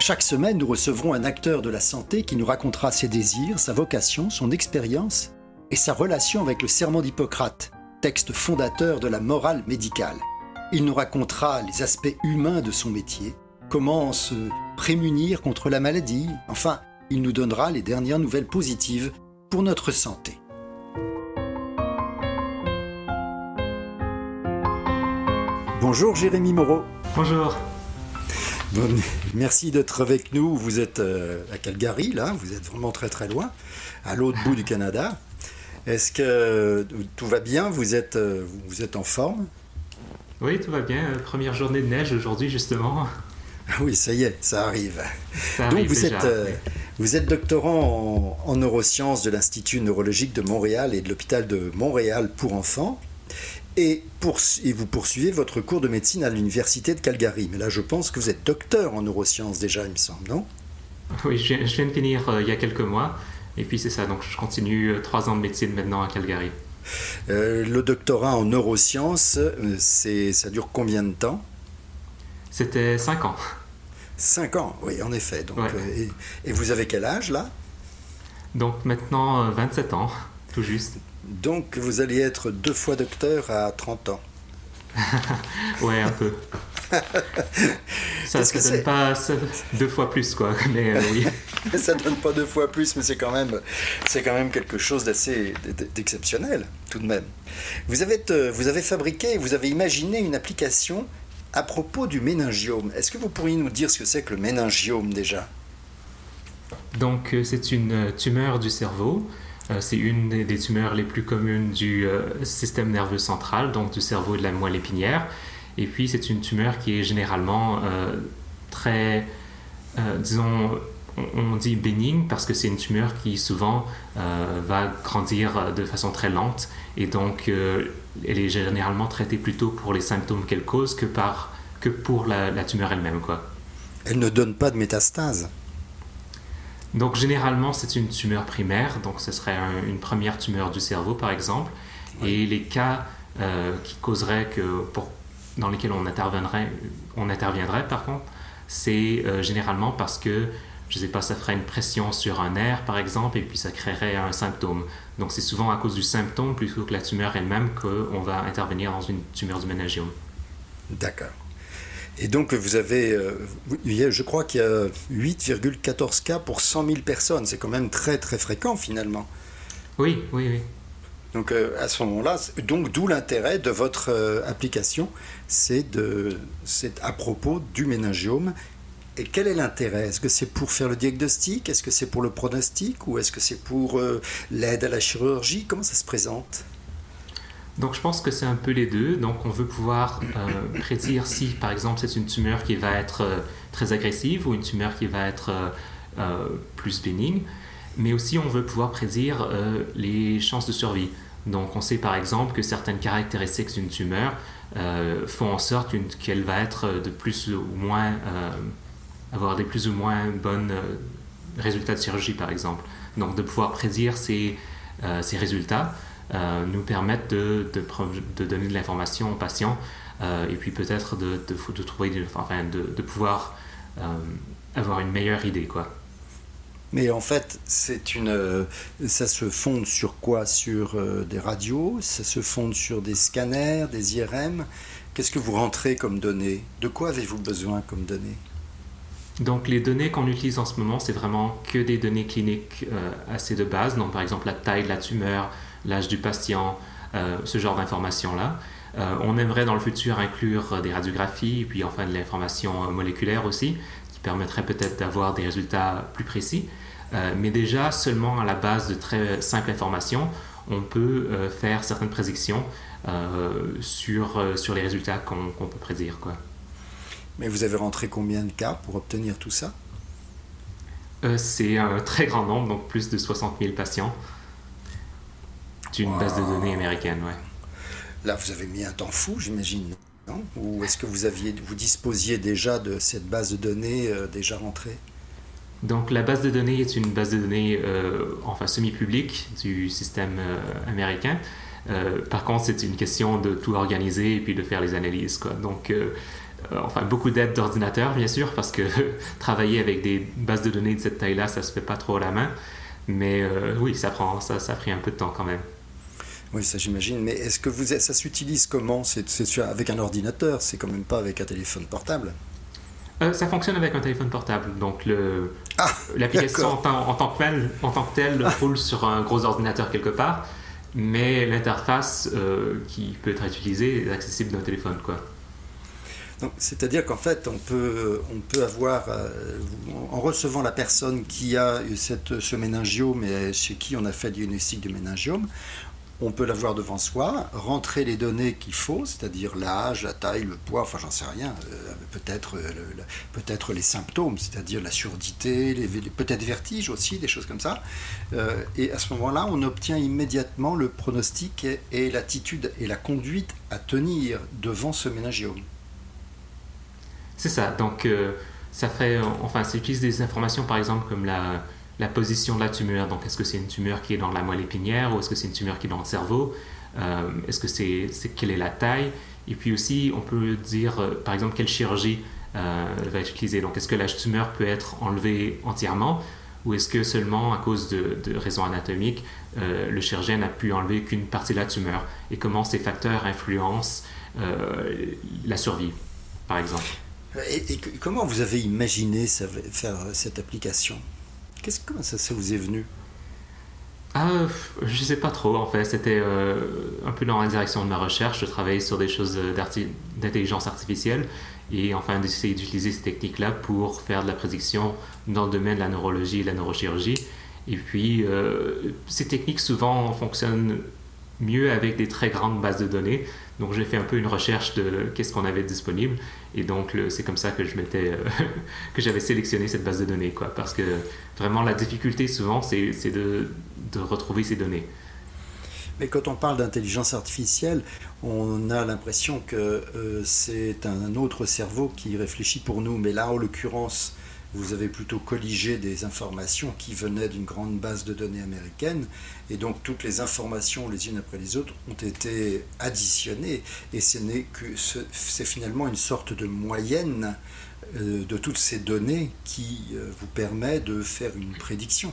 Chaque semaine, nous recevrons un acteur de la santé qui nous racontera ses désirs, sa vocation, son expérience et sa relation avec le Serment d'Hippocrate, texte fondateur de la morale médicale. Il nous racontera les aspects humains de son métier, comment se prémunir contre la maladie, enfin, il nous donnera les dernières nouvelles positives pour notre santé. Bonjour Jérémy Moreau. Bonjour. merci d'être avec nous. Vous êtes euh, à Calgary, là, vous êtes vraiment très très loin, à l'autre bout du Canada. Est-ce que tout va bien? Vous êtes, euh, vous êtes en forme? Oui, tout va bien. Euh, première journée de neige aujourd'hui, justement. Ah oui, ça y est, ça arrive. Donc vous, êtes, vous êtes doctorant en neurosciences de l'Institut neurologique de Montréal et de l'hôpital de Montréal pour enfants et, vous poursuivez votre cours de médecine à l'université de Calgary. Mais là, je pense que vous êtes docteur en neurosciences déjà, il me semble, non? Oui, je viens, de finir euh, il y a quelques mois. Et puis c'est ça, donc je continue euh, trois ans de médecine maintenant à Calgary. Euh, le doctorat en neurosciences, c'est, ça dure combien de temps? C'était cinq ans. Cinq ans, oui, en effet. Donc, et, et, vous avez quel âge là? Donc maintenant 27 ans, tout juste. Donc vous allez être deux fois docteur à 30 ans. ouais, un peu. ça ne donne pas deux fois plus, quoi. Mais euh, oui. ça donne pas deux fois plus, mais c'est quand même, c'est quand même quelque chose d'assez d'exceptionnel, tout de même. Vous avez, euh, vous avez fabriqué, vous avez imaginé une application à propos du méningiome. Est-ce que vous pourriez nous dire ce que c'est que le méningiome déjà? Donc, euh, c'est une tumeur du cerveau euh, c'est une des, tumeurs les plus communes du euh, système nerveux central, donc du cerveau et de la moelle épinière. Et puis, c'est une tumeur qui est généralement euh, très, disons, on, dit bénigne parce que c'est une tumeur qui souvent va grandir de façon très lente et donc elle est généralement traitée plutôt pour les symptômes qu'elle cause que, par, que pour la, la tumeur elle-même. Elle ne donne pas de métastase donc généralement, c'est une tumeur primaire, donc ce serait une première tumeur du cerveau par exemple. Et les cas euh, qui causeraient que, pour, dans lesquels on interviendrait, on interviendrait par contre, c'est euh, généralement parce que, je ne sais pas, ça ferait une pression sur un nerf par exemple, et puis ça créerait un symptôme. Donc c'est souvent à cause du symptôme plutôt que la tumeur elle-même qu'on va intervenir dans une tumeur du méningiome. D'accord. Et donc, vous avez, euh, je crois qu'il y a 8,14 cas pour 100 000 personnes. C'est quand même très, très fréquent finalement. Oui, oui, oui. Donc, euh, à ce moment-là, donc d'où l'intérêt de votre euh, application, c'est à propos du méningiome. Et quel est l'intérêt? Est-ce que c'est pour faire le diagnostic? Est-ce que c'est pour le pronostic? Ou est-ce que c'est pour l'aide à la chirurgie? Comment ça se présente? Donc je pense que c'est un peu les deux. Donc on veut pouvoir euh, prédire si par exemple c'est une tumeur qui va être euh, très agressive ou une tumeur qui va être euh, plus bénigne. Mais aussi on veut pouvoir prédire les chances de survie. Donc on sait par exemple que certaines caractéristiques d'une tumeur font en sorte qu'elle va être de plus ou moins avoir des plus ou moins bonnes résultats de chirurgie par exemple. Donc de pouvoir prédire ces, ces résultats euh, nous permettent de, de, donner de l'information aux patients euh, et puis peut-être de, de, trouver, enfin, de, pouvoir euh, avoir une meilleure idée, quoi. Mais en fait, c'est une, ça se fonde sur quoi? Sur des radios? Ça se fonde sur des scanners, des IRM Qu'est-ce que vous rentrez comme données? De quoi avez-vous besoin comme données? Donc les données qu'on utilise en ce moment, c'est vraiment que des données cliniques assez de base, donc par exemple la taille de la tumeur, l'âge du patient, euh, ce genre d'informations-là. Euh, on aimerait dans le futur inclure des radiographies, puis enfin de l'information moléculaire aussi, qui permettrait peut-être d'avoir des résultats plus précis. Euh, mais déjà, seulement à la base de très simples informations, on peut faire certaines prédictions sur, sur les résultats qu'on peut prédire. Quoi. Mais vous avez rentré combien de cas pour obtenir tout ça? C'est un très grand nombre, donc plus de 60 000 patients d'une base de données américaine, ouais. Là, vous avez mis un temps fou, j'imagine, non? Ou est-ce que vous aviez, vous disposiez déjà de cette base de données déjà rentrée? Donc la base de données est une base de données euh, enfin semi-publique du système euh, américain. Euh, par contre, c'est une question de tout organiser et puis de faire les analyses. Quoi. Donc, enfin, beaucoup d'aide d'ordinateur, bien sûr, parce que travailler avec des bases de données de cette taille-là, ça se fait pas trop à la main. Mais oui, ça prend, ça, ça a pris un peu de temps quand même. Oui, ça j'imagine. Mais est-ce que vous, ça s'utilise comment? C'est avec un ordinateur, c'est quand même pas avec un téléphone portable? Euh, ça fonctionne avec un téléphone portable. Donc, ah, l'application en, tant que telle, en tant que telle roule sur un gros ordinateur quelque part, mais l'interface euh, qui peut être utilisée est accessible d'un téléphone. Quoi. C'est-à-dire qu'en fait, on peut, on peut avoir, euh, en recevant la personne qui a cette, ce méningiome et chez qui on a fait le diagnostic du méningiome, on peut l'avoir devant soi, rentrer les données qu'il faut, c'est-à-dire l'âge, la taille, le poids, enfin j'en sais rien, euh, peut-être euh, peut-être les symptômes, c'est-à-dire la surdité, les, peut-être vertige aussi, des choses comme ça. Euh, et à ce moment-là, on obtient immédiatement le pronostic et, l'attitude et la conduite à tenir devant ce méningiome. C'est ça. Donc ça fait, enfin, ça utilise des informations par exemple comme la la position de la tumeur. Donc, est-ce que c'est une tumeur qui est dans la moelle épinière ou est-ce que c'est une tumeur qui est dans le cerveau? Euh, Est-ce que c'est, quelle est la taille? Et puis aussi, on peut dire, euh, par exemple, quelle chirurgie euh, va être utilisée. Donc, est-ce que la tumeur peut être enlevée entièrement ou est-ce que seulement à cause de, raisons anatomiques, le chirurgien n'a pu enlever qu'une partie de la tumeur? Et comment ces facteurs influencent la survie, par exemple? Et, et, comment vous avez imaginé faire cette application? Qu'est-ce, comment ça, vous est venu? Ah, je sais pas trop en fait. C'était euh, un peu dans la direction de ma recherche. Je travaillais sur des choses d'intelligence artificielle et enfin d'essayer d'utiliser ces techniques-là pour faire de la prédiction dans le domaine de la neurologie et de la neurochirurgie. Et puis, euh, ces techniques souvent fonctionnent mieux avec des très grandes bases de données. Donc j'ai fait un peu une recherche de qu'est-ce qu'on avait disponible et donc c'est comme ça que je m'étais euh, que j'avais sélectionné cette base de données quoi parce que vraiment la difficulté souvent c'est de, retrouver ces données. Mais quand on parle d'intelligence artificielle, on a l'impression que euh, c'est un autre cerveau qui réfléchit pour nous. Mais là, en l'occurrence, vous avez plutôt colligé des informations qui venaient d'une grande base de données américaine, et donc toutes les informations les unes après les autres ont été additionnées, et ce n'est que c'est finalement une sorte de moyenne euh, de toutes ces données qui euh, vous permet de faire une prédiction.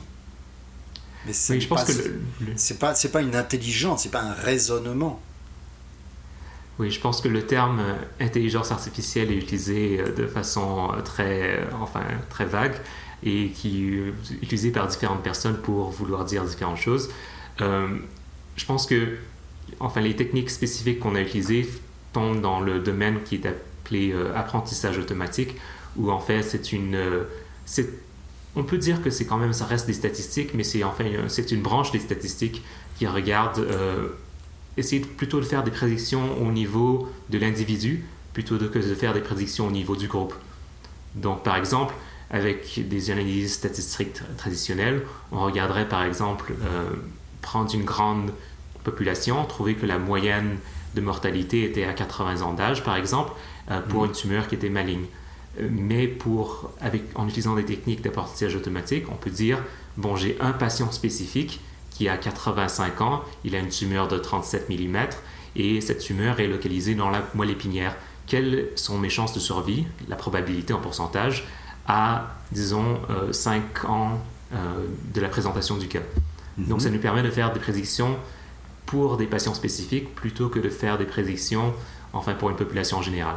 Mais c'est c'est pas pas une intelligence, c'est pas un raisonnement. Oui, je pense que le terme euh, intelligence artificielle est utilisé euh, de façon euh, très, enfin, très vague et qui est utilisé par différentes personnes pour vouloir dire différentes choses. je pense que enfin, les techniques spécifiques qu'on a utilisées tombent dans le domaine qui est appelé apprentissage automatique, où en fait c'est une... on peut dire que c'est quand même, ça reste des statistiques, mais c'est enfin, c'est une branche des statistiques qui regarde essayer plutôt de faire des prédictions au niveau de l'individu plutôt que de faire des prédictions au niveau du groupe. Donc, par exemple, avec des analyses statistiques traditionnelles, on regarderait par exemple euh, prendre une grande population, trouver que la moyenne de mortalité était à 80 ans d'âge, par exemple, euh, pour mm. une tumeur qui était maligne. Euh, mais pour, avec, en utilisant des techniques d'apprentissage automatique, on peut dire, bon, j'ai un patient spécifique qui a 85 ans, il a une tumeur de 37 mm et cette tumeur est localisée dans la moelle épinière. Quelles sont mes chances de survie, la probabilité en pourcentage, à, disons, 5 euh, ans euh, de la présentation du cas. Mhm. Donc ça nous permet de faire des prédictions pour des patients spécifiques plutôt que de faire des prédictions enfin pour une population générale.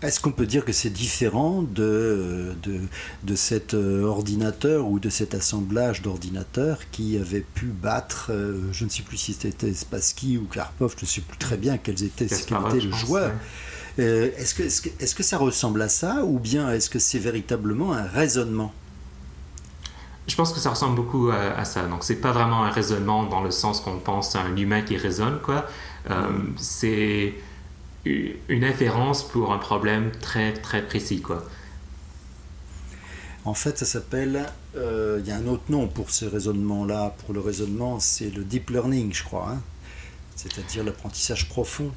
Est-ce qu'on peut dire que c'est différent de, de, de, cet euh, ordinateur ou de cet assemblage d'ordinateurs qui avait pu battre, euh, je ne sais plus si c'était Spassky ou Karpov, je ne sais plus très bien quels étaient, quel était le joueur. Euh, est-ce que, est -ce que, ça ressemble à ça ou bien est-ce que c'est véritablement un raisonnement? Je pense que ça ressemble beaucoup à, ça. Donc, c'est pas vraiment un raisonnement dans le sens qu'on pense à un humain qui raisonne, quoi. c'est une inférence pour un problème très très précis quoi. En fait, ça s'appelle. Euh, il y a un autre nom pour ce raisonnement-là. Pour le raisonnement, c'est le deep learning, je crois. Hein. C'est-à-dire l'apprentissage profond.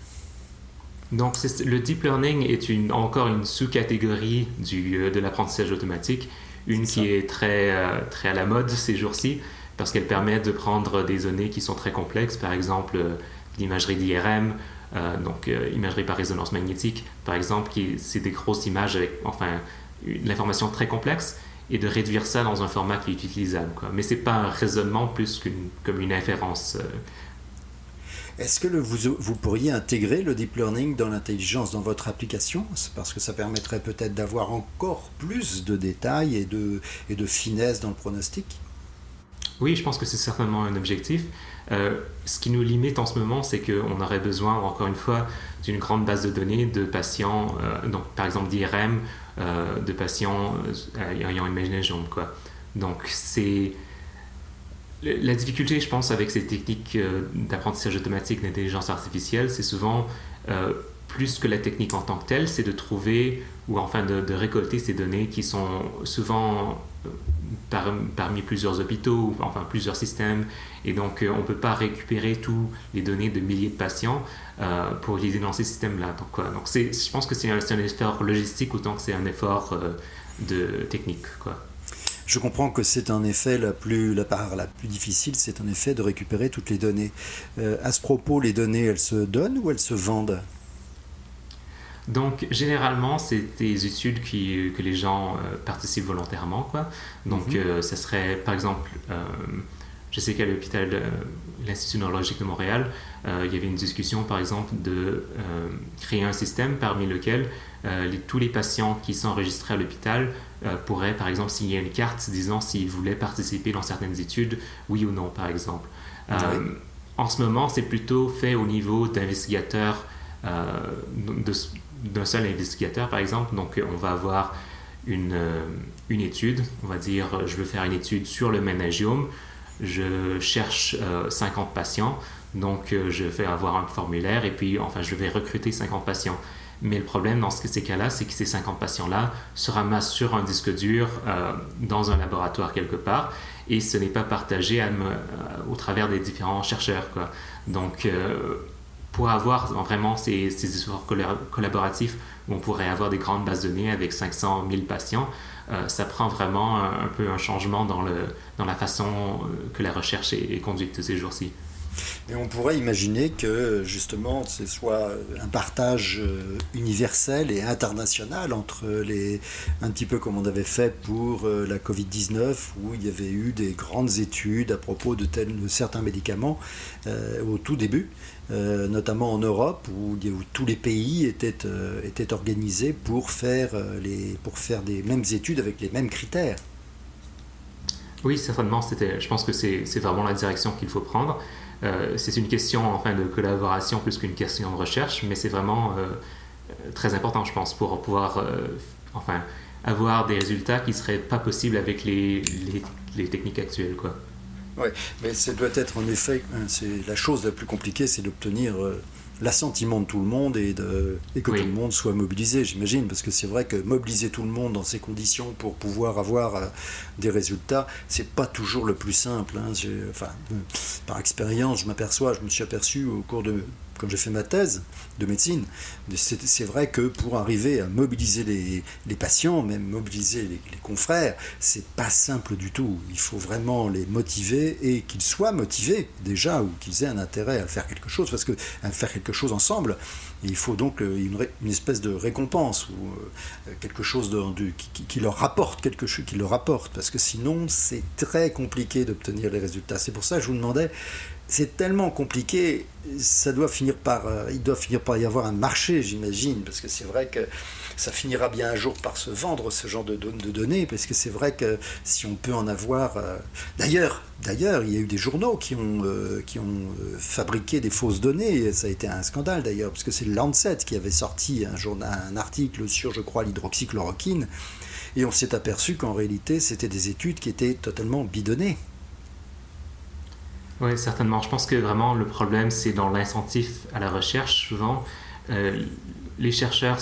Donc, le deep learning est une, encore une sous-catégorie euh, de l'apprentissage automatique, une qui est très, euh, très à la mode ces jours-ci, parce qu'elle permet de prendre des données qui sont très complexes, par exemple l'imagerie d'IRM, donc imagerie par résonance magnétique, par exemple, qui c'est des grosses images avec, enfin, l'information très complexe et de réduire ça dans un format qui est utilisable. Mais ce n'est pas un raisonnement plus qu'une comme une inférence. Euh. Est-ce que vous, vous, pourriez intégrer le deep learning dans l'intelligence dans votre application? Parce que ça permettrait peut-être d'avoir encore plus de détails et de, et de finesse dans le pronostic? Oui, je pense que c'est certainement un objectif. Euh, ce qui nous limite en ce moment, c'est qu'on aurait besoin, encore une fois, d'une grande base de données de patients, euh, donc par exemple d'IRM euh, de patients ayant une imagination. Quoi. Donc, c'est. La difficulté, je pense, avec ces techniques d'apprentissage automatique d'intelligence artificielle, c'est souvent plus que la technique en tant que telle, c'est de trouver ou enfin de, récolter ces données qui sont souvent parmi plusieurs hôpitaux, enfin plusieurs systèmes, et donc on ne peut pas récupérer toutes les données de milliers de patients. Euh, pour utiliser dans ces systèmes-là. Donc, je pense que c'est un, un, effort logistique autant que c'est un effort euh, de technique. Je comprends que c'est en effet la, plus, la part la plus difficile, c'est en effet de récupérer toutes les données. Euh, à ce propos, les données, elles se donnent ou elles se vendent? Donc, généralement, c'est des études qui, que les gens participent volontairement. Quoi. Donc, mm ça serait, par exemple, je sais qu'à l'hôpital, l'Institut neurologique de Montréal, euh, il y avait une discussion, par exemple, de euh, créer un système parmi lequel euh, tous les patients qui enregistrés à l'hôpital pourraient, par exemple, signer une carte disant s'ils voulaient participer dans certaines études, oui ou non, par exemple. Ah en ce moment, c'est plutôt fait au niveau d'investigateurs, d'un seul investigateur, par exemple. Donc, on va avoir une, une étude, on va dire, je veux faire une étude sur le ménagiome je cherche 50 euh, patients, donc euh, je vais avoir un formulaire et puis enfin je vais recruter 50 patients. Mais le problème dans ces cas-là, c'est que ces 50 patients-là se ramassent sur un disque dur euh, dans un laboratoire quelque part et ce n'est pas partagé au travers des différents chercheurs. Donc, pour avoir vraiment ces, efforts collaboratifs où on pourrait avoir des grandes bases de données avec 500 000 patients, euh, ça prend vraiment un, peu un changement dans, la façon euh, que la recherche est, conduite ces jours-ci. Et on pourrait imaginer que justement ce soit un partage euh, universel et international entre les, un petit peu comme on avait fait pour la Covid-19 où il y avait eu des grandes études à propos de certains médicaments au tout début euh, notamment en Europe, où, tous les pays étaient, euh, étaient organisés pour faire, euh, les, pour faire des mêmes études avec les mêmes critères. Oui, certainement. Je pense que c'est vraiment la direction qu'il faut prendre. c'est une question enfin, de collaboration plus qu'une question de recherche, mais c'est vraiment très important, je pense, pour pouvoir enfin, avoir des résultats qui ne seraient pas possibles avec les, les, les techniques actuelles. Quoi. Oui, mais ça doit être en effet, hein, c'est la chose la plus compliquée, c'est d'obtenir euh, l'assentiment de tout le monde et, de, et que tout le monde soit mobilisé, j'imagine, parce que c'est vrai que mobiliser tout le monde dans ces conditions pour pouvoir avoir euh, des résultats, c'est pas toujours le plus simple. Hein. Enfin, par expérience, je m'aperçois, je me suis aperçu au cours de quand j'ai fait ma thèse de médecine, c'est vrai que pour arriver à mobiliser les, patients, même mobiliser les, confrères, c'est pas simple du tout. Il faut vraiment les motiver et qu'ils soient motivés déjà ou qu'ils aient un intérêt à faire quelque chose, parce que à faire quelque chose ensemble, il faut donc euh, une, espèce de récompense ou euh, quelque chose de, qui, leur rapporte quelque chose, qui leur rapporte, parce que sinon c'est très compliqué d'obtenir les résultats. C'est pour ça que je vous demandais c'est tellement compliqué, ça doit finir par, euh, il doit finir par y avoir un marché, j'imagine, parce que c'est vrai que ça finira bien un jour par se vendre ce genre de, données, parce que c'est vrai que si on peut en avoir, euh, d'ailleurs, d'ailleurs, il y a eu des journaux qui ont, euh, fabriqué des fausses données, ça a été un scandale d'ailleurs, parce que c'est le Lancet qui avait sorti un, un article sur, je crois, l'hydroxychloroquine, et on s'est aperçu qu'en réalité, c'était des études qui étaient totalement bidonnées. Oui, certainement. Je pense que vraiment le problème, c'est dans l'incentif à la recherche. Souvent, euh, les chercheurs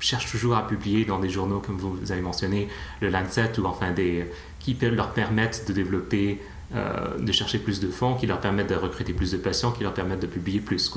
cherchent toujours à publier dans des journaux comme vous avez mentionné, le Lancet, ou enfin des, qui leur permettent de développer, euh, de chercher plus de fonds, qui leur permettent de recruter plus de patients, qui leur permettent de publier plus.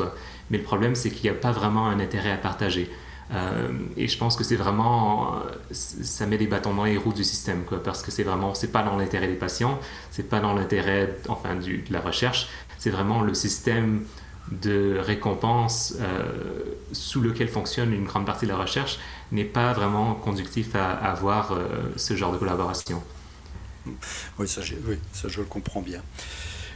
Mais le problème, c'est qu'il n'y a pas vraiment un intérêt à partager. Euh, et je pense que c'est vraiment, ça met des bâtons dans les roues du système, parce que c'est vraiment, c'est pas dans l'intérêt des patients, c'est pas dans l'intérêt, enfin, de la recherche, c'est vraiment le système de récompense euh, sous lequel fonctionne une grande partie de la recherche n'est pas vraiment conductif à, avoir euh, ce genre de collaboration. Oui ça, oui, ça je le comprends bien.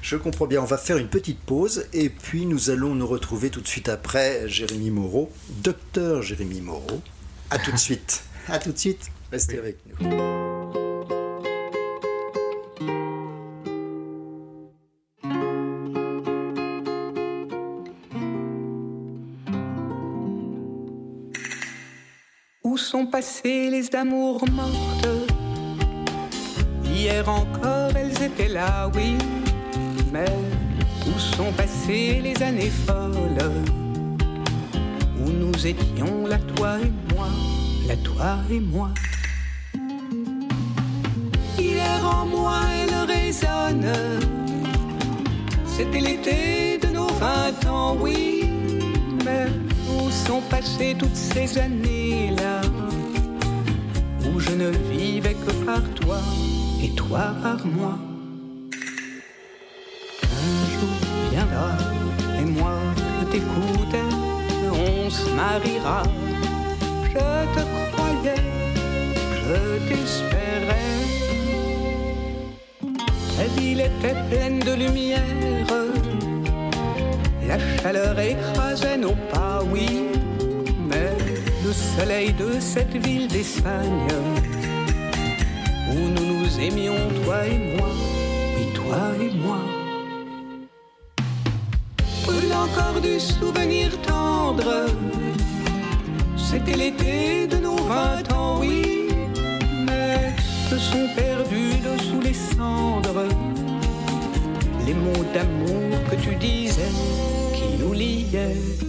Je comprends bien. On va faire une petite pause et puis nous allons nous retrouver tout de suite après Jérémy Moreau, docteur Jérémy Moreau. À tout de suite. À tout de suite. Restez avec nous. Où sont passées les amours mortes? Hier encore, elles étaient là, oui mais où sont passées les années folles Où nous étions, la toi et moi, la toi et moi. Hier en moi elle résonne. C'était l'été de nos vingt ans, oui. Mais où sont passées toutes ces années-là? Où je ne vivais que par toi et toi par moi t'écoutais, on se mariera. Je te croyais, je t'espérais. La ville était pleine de lumière, la chaleur écrasait nos pas, oui, mais le soleil de cette ville d'Espagne, où nous nous aimions, toi et moi, oui, toi et moi du souvenir tendre. C'était l'été de nos vingt ans, oui, mais se sont perdus dessous les cendres. Les mots d'amour que tu disais qui nous liaient.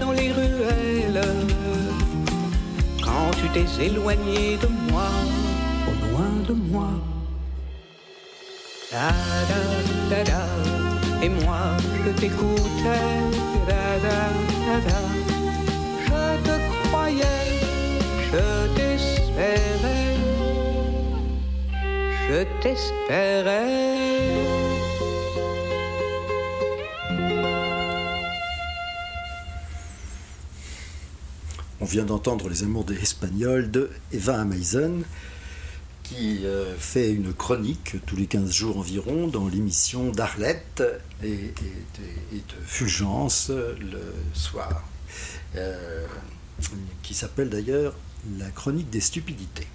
dans les ruelles. Quand tu t'es éloigné de moi, au loin de moi. Da et moi je t'écoutais. Da, je te croyais, je t'espérais, je t'espérais. Vient d'entendre Les Amours des Espagnols de Eva Amaisen, qui euh, fait une chronique tous les 15 jours environ dans l'émission d'Arlette et, de, Fulgence le soir, euh, qui s'appelle d'ailleurs La chronique des stupidités.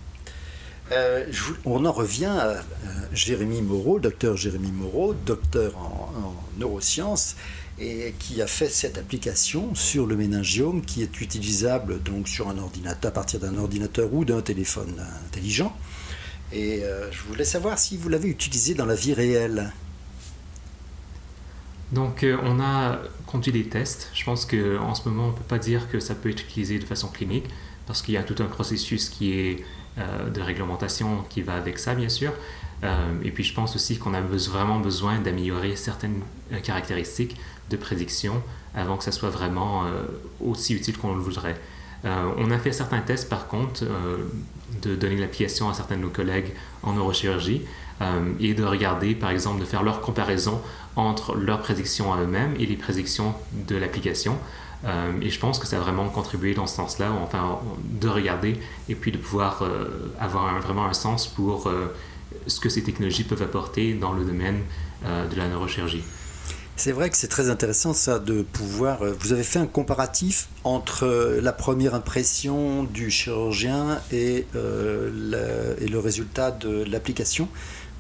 Euh, on en revient à, Jérémy Moreau, docteur Jérémy Moreau, docteur en, neurosciences, et qui a fait cette application sur le méningiome qui est utilisable donc sur un ordinateur, à partir d'un ordinateur ou d'un téléphone intelligent. Et euh, je voulais savoir si vous l'avez utilisé dans la vie réelle. Donc euh, on a conduit des tests. Je pense qu'en ce moment on ne peut pas dire que ça peut être utilisé de façon clinique parce qu'il y a tout un processus qui est euh, de réglementation qui va avec ça, bien sûr. Euh, et puis, je pense aussi qu'on a vraiment besoin d'améliorer certaines euh, caractéristiques de prédiction avant que ça soit vraiment aussi utile qu'on le voudrait. on a fait certains tests, par contre, de donner l'application à certains de nos collègues en neurochirurgie et de regarder, par exemple, de faire leur comparaison entre leurs prédictions à eux-mêmes et les prédictions de l'application. Euh, et je pense que ça a vraiment contribué dans ce sens-là, enfin, de regarder et puis de pouvoir euh, avoir vraiment un sens pour euh, ce que ces technologies peuvent apporter dans le domaine de la neurochirurgie. C'est vrai que c'est très intéressant ça de pouvoir. Vous avez fait un comparatif entre la première impression du chirurgien et, et le résultat de l'application.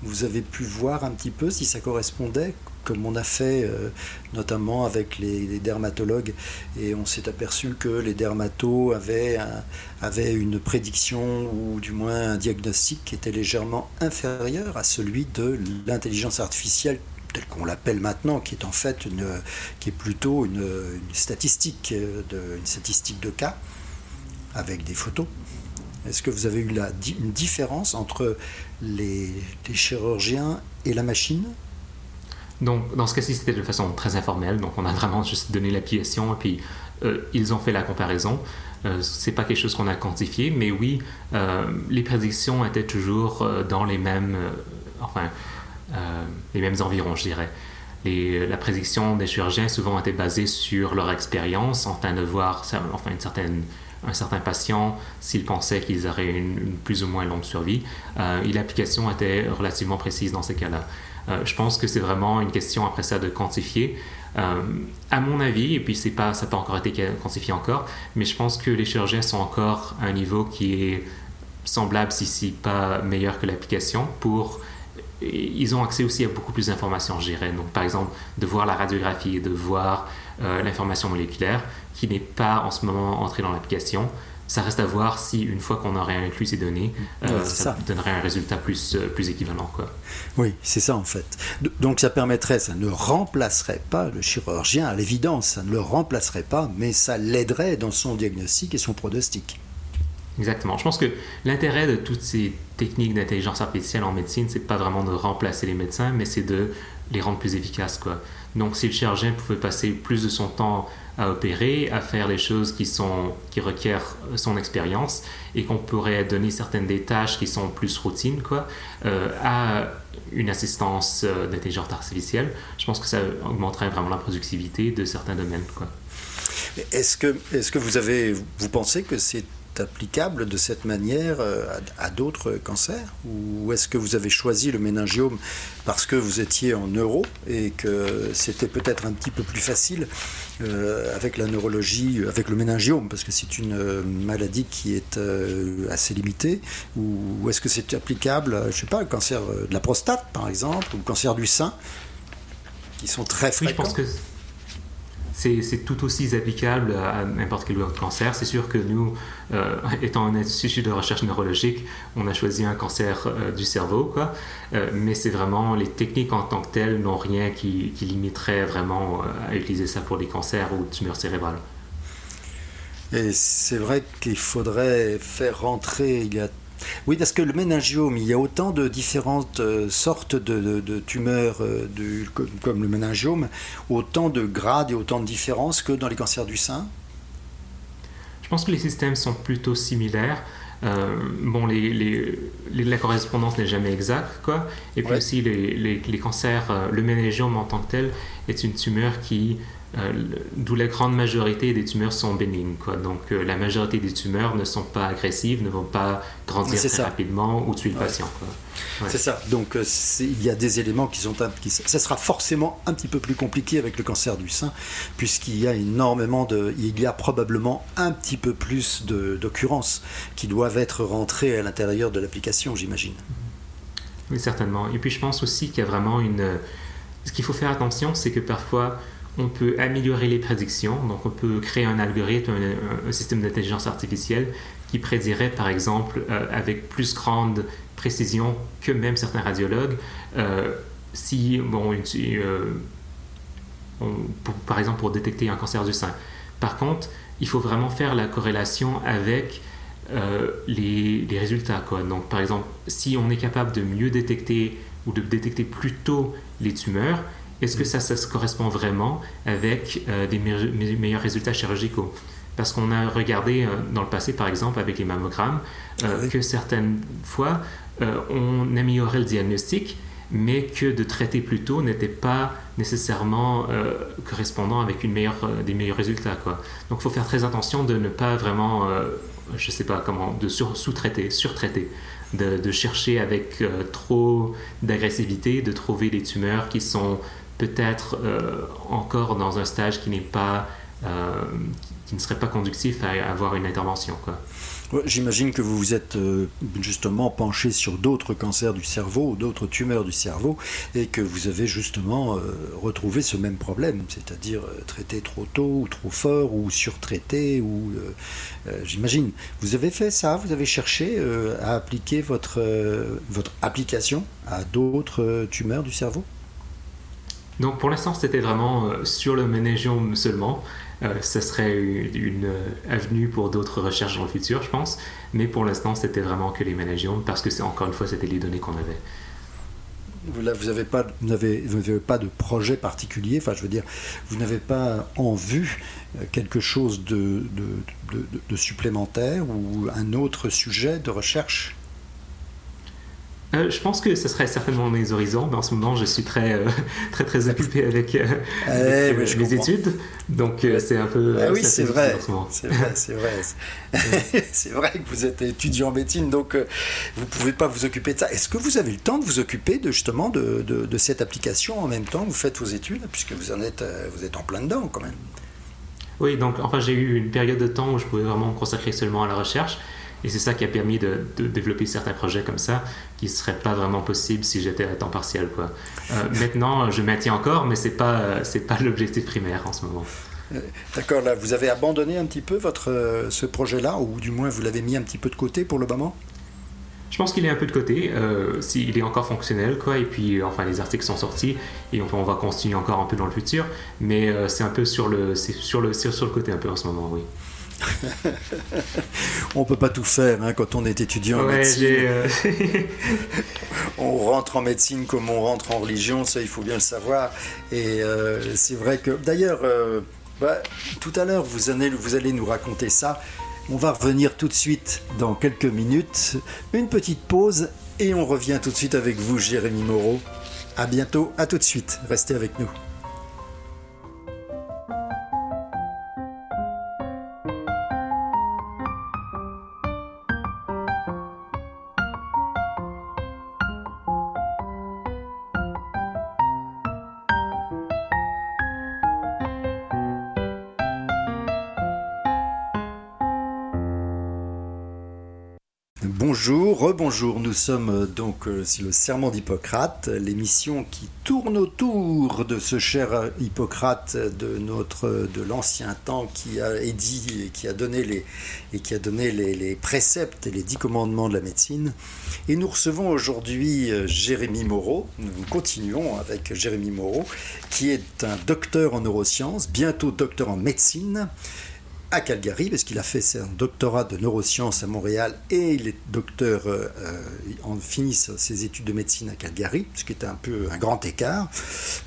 Vous avez pu voir un petit peu si ça correspondait comme on a fait euh, notamment avec les, dermatologues, et on s'est aperçu que les dermatos avaient, une prédiction ou du moins un diagnostic qui était légèrement inférieur à celui de l'intelligence artificielle telle qu'on l'appelle maintenant, qui est en fait une, qui est plutôt une, statistique euh, de, une statistique de cas avec des photos. Est-ce que vous avez eu la, une différence entre les chirurgiens et la machine? Donc, dans ce cas-ci, c'était de façon très informelle. Donc, on a vraiment juste donné l'application et puis euh, ils ont fait la comparaison. Euh, c'est pas quelque chose qu'on a quantifié, mais oui, euh, les prédictions étaient toujours euh, dans les mêmes, enfin, les mêmes environs, je dirais. Les, la prédiction des chirurgiens souvent était basée sur leur expérience, en train de voir, enfin, un certain patient s'ils pensaient qu'ils auraient une, plus ou moins longue survie. et l'application était relativement précise dans ces cas-là. Euh, je pense que c'est vraiment une question après ça de quantifier. Euh, à mon avis, et puis pas, ça n'a pas encore été quantifié encore, mais je pense que les chirurgiens sont encore à un niveau qui est semblable, si, si pas meilleur que l'application, pour ils ont accès aussi à beaucoup plus d'informations, je. Donc, par exemple, de voir la radiographie, de voir euh, l'information moléculaire, qui n'est pas en ce moment entrée dans l'application ça reste à voir si une fois qu'on aurait inclus ces données, euh, ça, donnerait un résultat plus, euh, plus équivalent. Quoi. Oui, c'est ça en fait. Donc ça permettrait, ça ne remplacerait pas le chirurgien, à l'évidence, ça ne le remplacerait pas, mais ça l'aiderait dans son diagnostic et son pronostic. Exactement. Je pense que l'intérêt de toutes ces techniques d'intelligence artificielle en médecine, c'est pas vraiment de remplacer les médecins, mais c'est de les rendre plus efficaces. Quoi. Donc si le chirurgien pouvait passer plus de son temps à opérer, à faire des choses qui, sont, qui requièrent son expérience et qu'on pourrait donner certaines des tâches qui sont plus routines quoi, euh, à une assistance euh, d'intelligence artificielle, je pense que ça augmenterait vraiment la productivité de certains domaines. Est-ce que, est que vous, avez, vous pensez que c'est applicable de cette manière euh, à, d'autres cancers? Ou est-ce que vous avez choisi le méningiome parce que vous étiez en neuro et que c'était peut-être un petit peu plus facile euh, avec la neurologie, avec le méningiome, parce que c'est une euh, maladie qui est assez limitée. Ou est-ce que c'est applicable, je sais pas, au cancer de la prostate par exemple, ou le cancer du sein, qui sont très fréquents je pense que c'est tout aussi applicable à n'importe quel autre cancer. C'est sûr que nous, euh, étant un institut de recherche neurologique, on a choisi un cancer euh, du cerveau, quoi. Euh, mais c'est vraiment les techniques en tant que telles n'ont rien qui, limiterait vraiment à utiliser ça pour les cancers ou tumeurs cérébrales. Et c'est vrai qu'il faudrait faire rentrer, oui, parce que le méningiome, il y a autant de différentes euh, sortes de, tumeurs euh, comme, le méningiome, autant de grades et autant de différences que dans les cancers du sein? Je pense que les systèmes sont plutôt similaires. Euh, bon, les, la correspondance n'est jamais exacte, quoi. Et puis aussi, les, cancers, le méningiome en tant que tel est une tumeur qui euh, d'où la grande majorité des tumeurs sont bénignes. Quoi. Donc euh, la majorité des tumeurs ne sont pas agressives, ne vont pas grandir très rapidement ou tuer le patient. C'est ça. Donc euh, il y a des éléments qui sont... Qui, ça sera forcément un petit peu plus compliqué avec le cancer du sein, puisqu'il y a énormément de... Il y a probablement un petit peu plus d'occurrences qui doivent être rentrées à l'intérieur de l'application, j'imagine. Oui, certainement. Et puis je pense aussi qu'il y a vraiment une... Ce qu'il faut faire attention, c'est que parfois on peut améliorer les prédictions. Donc, on peut créer un algorithme, un, système d'intelligence artificielle qui prédirait, par exemple, euh, avec plus grande précision que même certains radiologues, euh, si, euh, par exemple, pour détecter un cancer du sein. Par contre, il faut vraiment faire la corrélation avec les, résultats. Donc, par exemple, si on est capable de mieux détecter ou de détecter plus tôt les tumeurs, est-ce que ça, ça se correspond vraiment avec des meilleurs résultats chirurgicaux? Parce qu'on a regardé dans le passé, par exemple, avec les mammogrammes, ah que certaines fois, on améliorait le diagnostic, mais que de traiter plus tôt n'était pas nécessairement euh, correspondant avec une meilleure, euh, des meilleurs résultats. Quoi. Donc il faut faire très attention de ne pas vraiment, euh, je ne sais pas comment, de sous-traiter, surtraiter, de, de, chercher avec trop d'agressivité, de trouver des tumeurs qui sont peut-être encore dans un stage qui n'est pas, qui ne serait pas conductif à avoir une intervention. J'imagine que vous vous êtes euh, justement penché sur d'autres cancers du cerveau, d'autres tumeurs du cerveau, et que vous avez justement euh, retrouvé ce même problème, c'est-à-dire euh, traiter trop tôt ou trop fort ou surtraiter. Ou j'imagine. Vous avez fait ça, vous avez cherché à appliquer votre votre application à d'autres tumeurs du cerveau? Donc pour l'instant, c'était vraiment sur le ménégium seulement. Euh, ce serait une, avenue pour d'autres recherches dans le futur, je pense. Mais pour l'instant, c'était vraiment que les managiomes parce que, encore une fois, c'était les données qu'on avait. vous n'avez pas, de projet particulier, enfin je veux dire, vous n'avez pas en vue euh, quelque chose de, supplémentaire ou un autre sujet de recherche? Euh, je pense que ce serait certainement mes horizons, mais en ce moment, je suis très, euh, très, très occupé avec, euh, eh, mes études. Donc, c'est un peu. Ah oui, c'est vrai. C'est vrai, c'est vrai. c'est vrai que vous êtes étudiant en médecine, donc vous ne pouvez pas vous occuper de ça. Est-ce que vous avez le temps de vous occuper de, justement de, de, de cette application en même temps que vous faites vos études, puisque vous, en êtes, vous êtes en plein dedans quand même? Oui, donc enfin, j'ai eu une période de temps où je pouvais vraiment me consacrer seulement à la recherche. Et c'est ça qui a permis de, développer certains projets comme ça qui ne seraient pas vraiment possibles si j'étais à temps partiel. Quoi. Euh, maintenant, je maintiens encore, mais ce n'est pas, c'est pas l'objectif primaire en ce moment. Euh, d'accord, là, vous avez abandonné un petit peu votre, euh, ce projet-là, ou du moins vous l'avez mis un petit peu de côté pour le moment? Je pense qu'il est un peu de côté, euh, s'il est encore fonctionnel, quoi, et puis enfin les articles sont sortis, et on, on va continuer encore un peu dans le futur, mais c'est un peu sur le, sur, le, sur le côté un peu en ce moment, oui. On peut pas tout faire hein, quand on est étudiant en médecine. Euh, on rentre en médecine comme on rentre en religion, ça il faut bien le savoir. Et euh, c'est vrai que, d'ailleurs, euh, bah, tout à l'heure vous allez, vous allez nous raconter ça. On va revenir tout de suite dans quelques minutes. Une petite pause et on revient tout de suite avec vous, Jérémy Moreau. À bientôt, à tout de suite. Restez avec nous. Rebonjour. Nous sommes euh, donc euh, sur le serment d'Hippocrate, l'émission qui tourne autour de ce cher Hippocrate de notre de l'ancien temps qui a édit et qui a donné les et qui a donné les, préceptes et les dix commandements de la médecine. Et nous recevons aujourd'hui euh, Jérémy Moreau. Nous continuons avec Jérémy Moreau, qui est un docteur en neurosciences, bientôt docteur en médecine à Calgary, parce qu'il a fait un doctorat de neurosciences à Montréal et il est docteur euh, euh, en finit ses études de médecine à Calgary, ce qui est un peu un grand écart.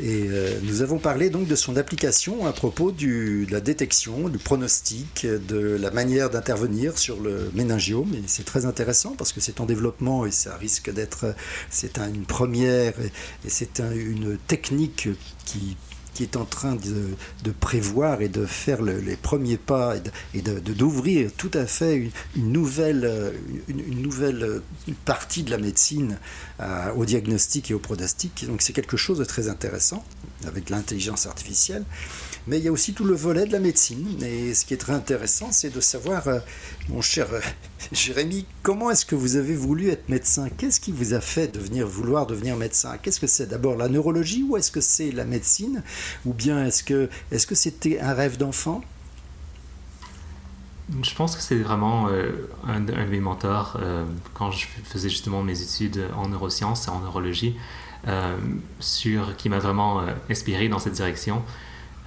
Et euh, nous avons parlé donc de son application à propos de la détection, du pronostic, de la manière d'intervenir sur le méningiome. Et c'est très intéressant parce que c'est en développement et ça risque d'être, c'est une première et c'est une technique qui qui est en train de, prévoir et de faire les premiers pas et d'ouvrir tout à fait une, nouvelle, une, nouvelle partie de la médecine euh, au diagnostic et au pronostic. Donc c'est quelque chose de très intéressant avec l'intelligence artificielle. Mais il y a aussi tout le volet de la médecine. Et ce qui est très intéressant, c'est de savoir, euh, mon cher euh, Jérémy, comment est-ce que vous avez voulu être médecin? Qu'est-ce qui vous a fait devenir, vouloir devenir médecin? Qu'est-ce que c'est? D'abord la neurologie ou est-ce que c'est la médecine? Ou bien est-ce que est-ce que c'était un rêve d'enfant? Je pense que c'est vraiment euh, un, de mes mentors quand je faisais justement mes études en neurosciences et en neurologie, sur, qui m'a vraiment inspiré dans cette direction.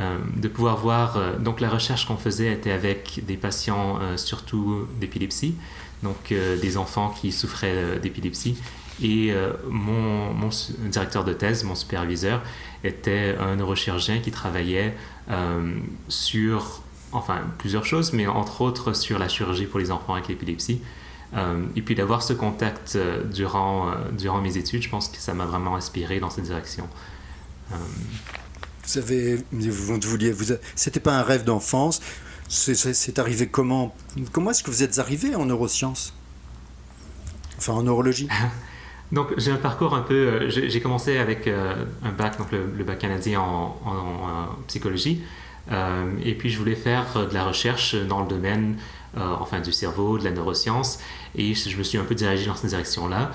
Euh, de pouvoir voir, euh, donc la recherche qu'on faisait était avec des patients euh, surtout d'épilepsie, donc des enfants qui souffraient d'épilepsie, Et mon, directeur de thèse, mon superviseur, était un neurochirurgien qui travaillait sur, enfin, plusieurs choses, mais entre autres sur la chirurgie pour les enfants avec l'épilepsie. et puis d'avoir ce contact durant, durant mes études, je pense que ça m'a vraiment inspiré dans cette direction. Vous avez, vous vouliez, vous, c'était pas un rêve d'enfance. C'est arrivé comment Comment est-ce que vous êtes arrivé en neurosciences? Enfin, en neurologie? Donc, j'ai un parcours un peu. Euh, j'ai commencé avec euh, un bac, donc le, bac canadien en, psychologie. Euh, et puis, je voulais faire de la recherche dans le domaine enfin, du cerveau, de la neuroscience. Et je me suis un peu dirigé dans cette direction-là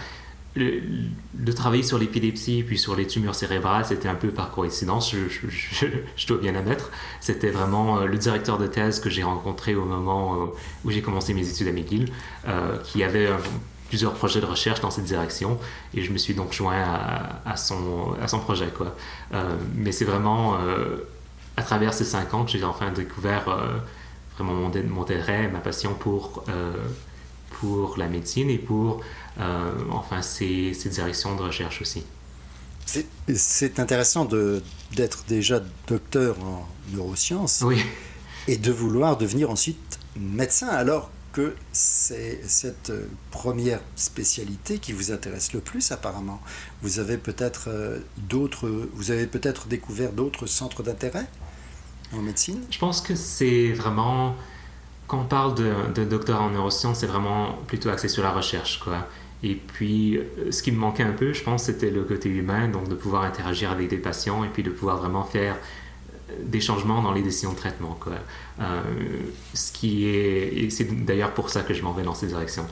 de travailler sur l'épilepsie puis sur les tumeurs cérébrales, c'était un peu par coïncidence, je, dois bien admettre. C'était vraiment euh, le directeur de thèse que j'ai rencontré au moment euh, où j'ai commencé mes études à McGill, euh, qui avait plusieurs projets de recherche dans cette direction, et je me suis donc joint à, son, projet. Mais c'est vraiment à travers ces cinq ans que j'ai enfin découvert vraiment mon, intérêt, ma passion pour, la médecine et pour enfin ces, ces, directions de recherche aussi. C'est intéressant d'être déjà docteur en neurosciences oui. et de vouloir devenir ensuite médecin alors que c'est cette première spécialité qui vous intéresse le plus apparemment. Vous avez peut-être euh, d'autres, vous avez peut-être découvert d'autres centres d'intérêt en médecine? Je pense que c'est vraiment quand on parle de, de docteur en neurosciences, c'est vraiment plutôt axé sur la recherche, quoi. Et puis, euh, ce qui me manquait un peu, je pense, c'était le côté humain, donc de pouvoir interagir avec des patients et puis de pouvoir vraiment faire euh, des changements dans les décisions de traitement. Euh, ce qui est, c'est d'ailleurs pour ça que je m'en vais dans ces directions.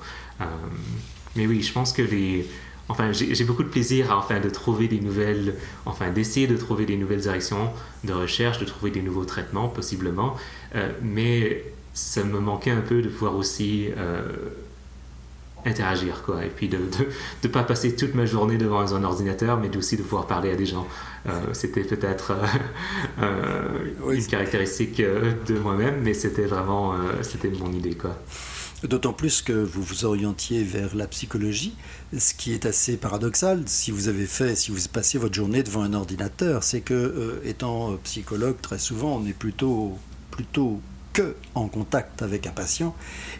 mais oui, je pense que les, enfin, j'ai beaucoup de plaisir à enfin de trouver des nouvelles, enfin d'essayer de trouver des nouvelles directions de recherche, de trouver des nouveaux traitements possiblement. mais ça me manquait un peu de pouvoir aussi interagir, quoi. Et puis de ne pas passer toute ma journée devant un ordinateur, mais aussi de pouvoir parler à des gens. Euh, c'était peut-être euh, euh, une caractéristique de moi-même, mais c'était vraiment c'était mon idée, quoi. D'autant plus que vous vous orientiez vers la psychologie, ce qui est assez paradoxal si vous avez fait, si vous passez votre journée devant un ordinateur, c'est que étant psychologue, très souvent, on est plutôt plutôt que en contact avec un patient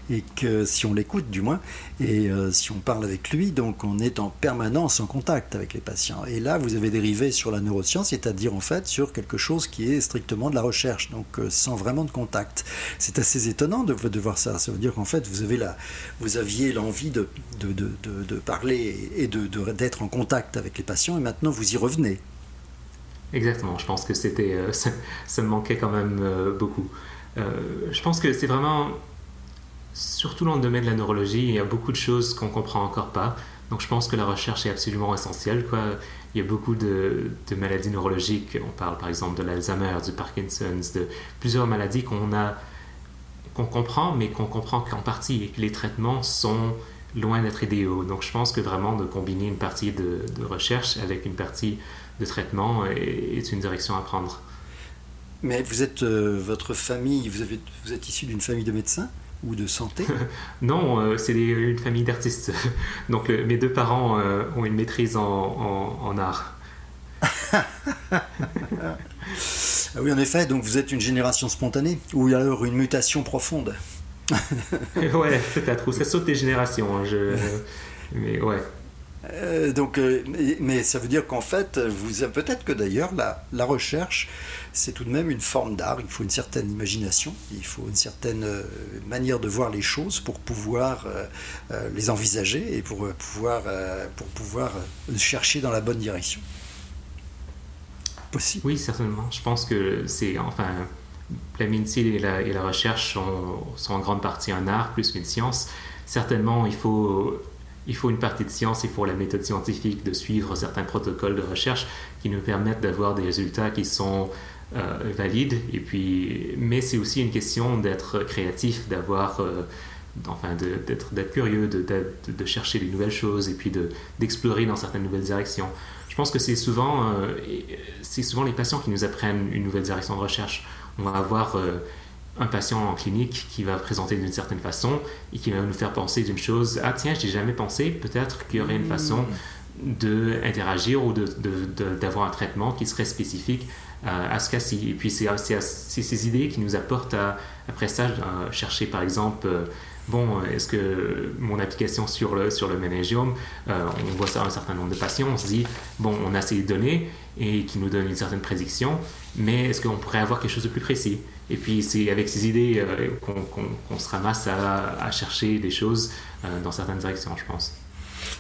et que si on l'écoute du moins et euh, si on parle avec lui, donc on est en permanence en contact avec les patients. Et là, vous avez dérivé sur la neuroscience, c'est-à-dire en fait sur quelque chose qui est strictement de la recherche, donc euh, sans vraiment de contact. C'est assez étonnant de, de, voir ça. Ça veut dire qu'en fait, vous, avez la, vous aviez l'envie de, de, de, parler et d'être en contact avec les patients et maintenant vous y revenez. Exactement, je pense que c'était, euh, ça, me manquait quand même beaucoup. Euh, je pense que c'est vraiment, surtout dans le domaine de la neurologie, il y a beaucoup de choses qu'on comprend encore pas. Donc je pense que la recherche est absolument essentielle. Il y a beaucoup de, maladies neurologiques. On parle par exemple de l'Alzheimer, du Parkinson's, de plusieurs maladies qu'on a qu'on comprend, mais qu'on comprend qu'en partie et que les traitements sont loin d'être idéaux. Donc je pense que vraiment de combiner une partie de, recherche avec une partie de traitement est une direction à prendre. Mais vous êtes, euh, votre famille, vous, avez, vous êtes issu d'une famille de médecins ou de santé? Non, euh, c'est une famille d'artistes. Donc mes deux parents euh, ont une maîtrise en, en, art. ah oui, en effet, donc vous êtes une génération spontanée ou alors une mutation profonde? Ouais, peut-être, ou ça saute des générations. Hein, je... Mais ouais. Euh, donc, euh, mais, ça veut dire qu'en fait, vous peut-être que d'ailleurs la, la, recherche, c'est tout de même une forme d'art. Il faut une certaine imagination, il faut une certaine euh, manière de voir les choses pour pouvoir les envisager et pour pouvoir, pour pouvoir chercher dans la bonne direction. Possible. Oui, certainement. Je pense que c'est enfin la médecine et la, et la recherche sont, sont en grande partie un art plus qu'une science. Certainement, il faut il faut une partie de science, il faut la méthode scientifique de suivre certains protocoles de recherche qui nous permettent d'avoir des résultats qui sont euh, valides. Et puis, mais c'est aussi une question d'être créatif, d'avoir, euh, enfin, d'être, d'être curieux, de, de, chercher des nouvelles choses et puis d'explorer dans certaines nouvelles directions. Je pense que c'est souvent, euh, c'est souvent les patients qui nous apprennent une nouvelle direction de recherche. On va avoir un patient en clinique qui va présenter d'une certaine façon et qui va nous faire penser d'une chose, ah tiens, je n'ai jamais pensé, peut-être qu'il y aurait une façon d'interagir ou d'avoir de, un traitement qui serait spécifique à ce cas-ci. Et puis c'est ces idées qui nous apportent à, après ça à chercher par exemple bon, est-ce que mon application sur le, sur le euh, on voit ça un certain nombre de patients, on se dit, bon, on a ces données et qui nous donnent une certaine prédiction, mais est-ce qu'on pourrait avoir quelque chose de plus précis? Et puis c'est avec ces idées euh, qu'on se ramasse à, à, chercher des choses euh, dans certaines directions, je pense.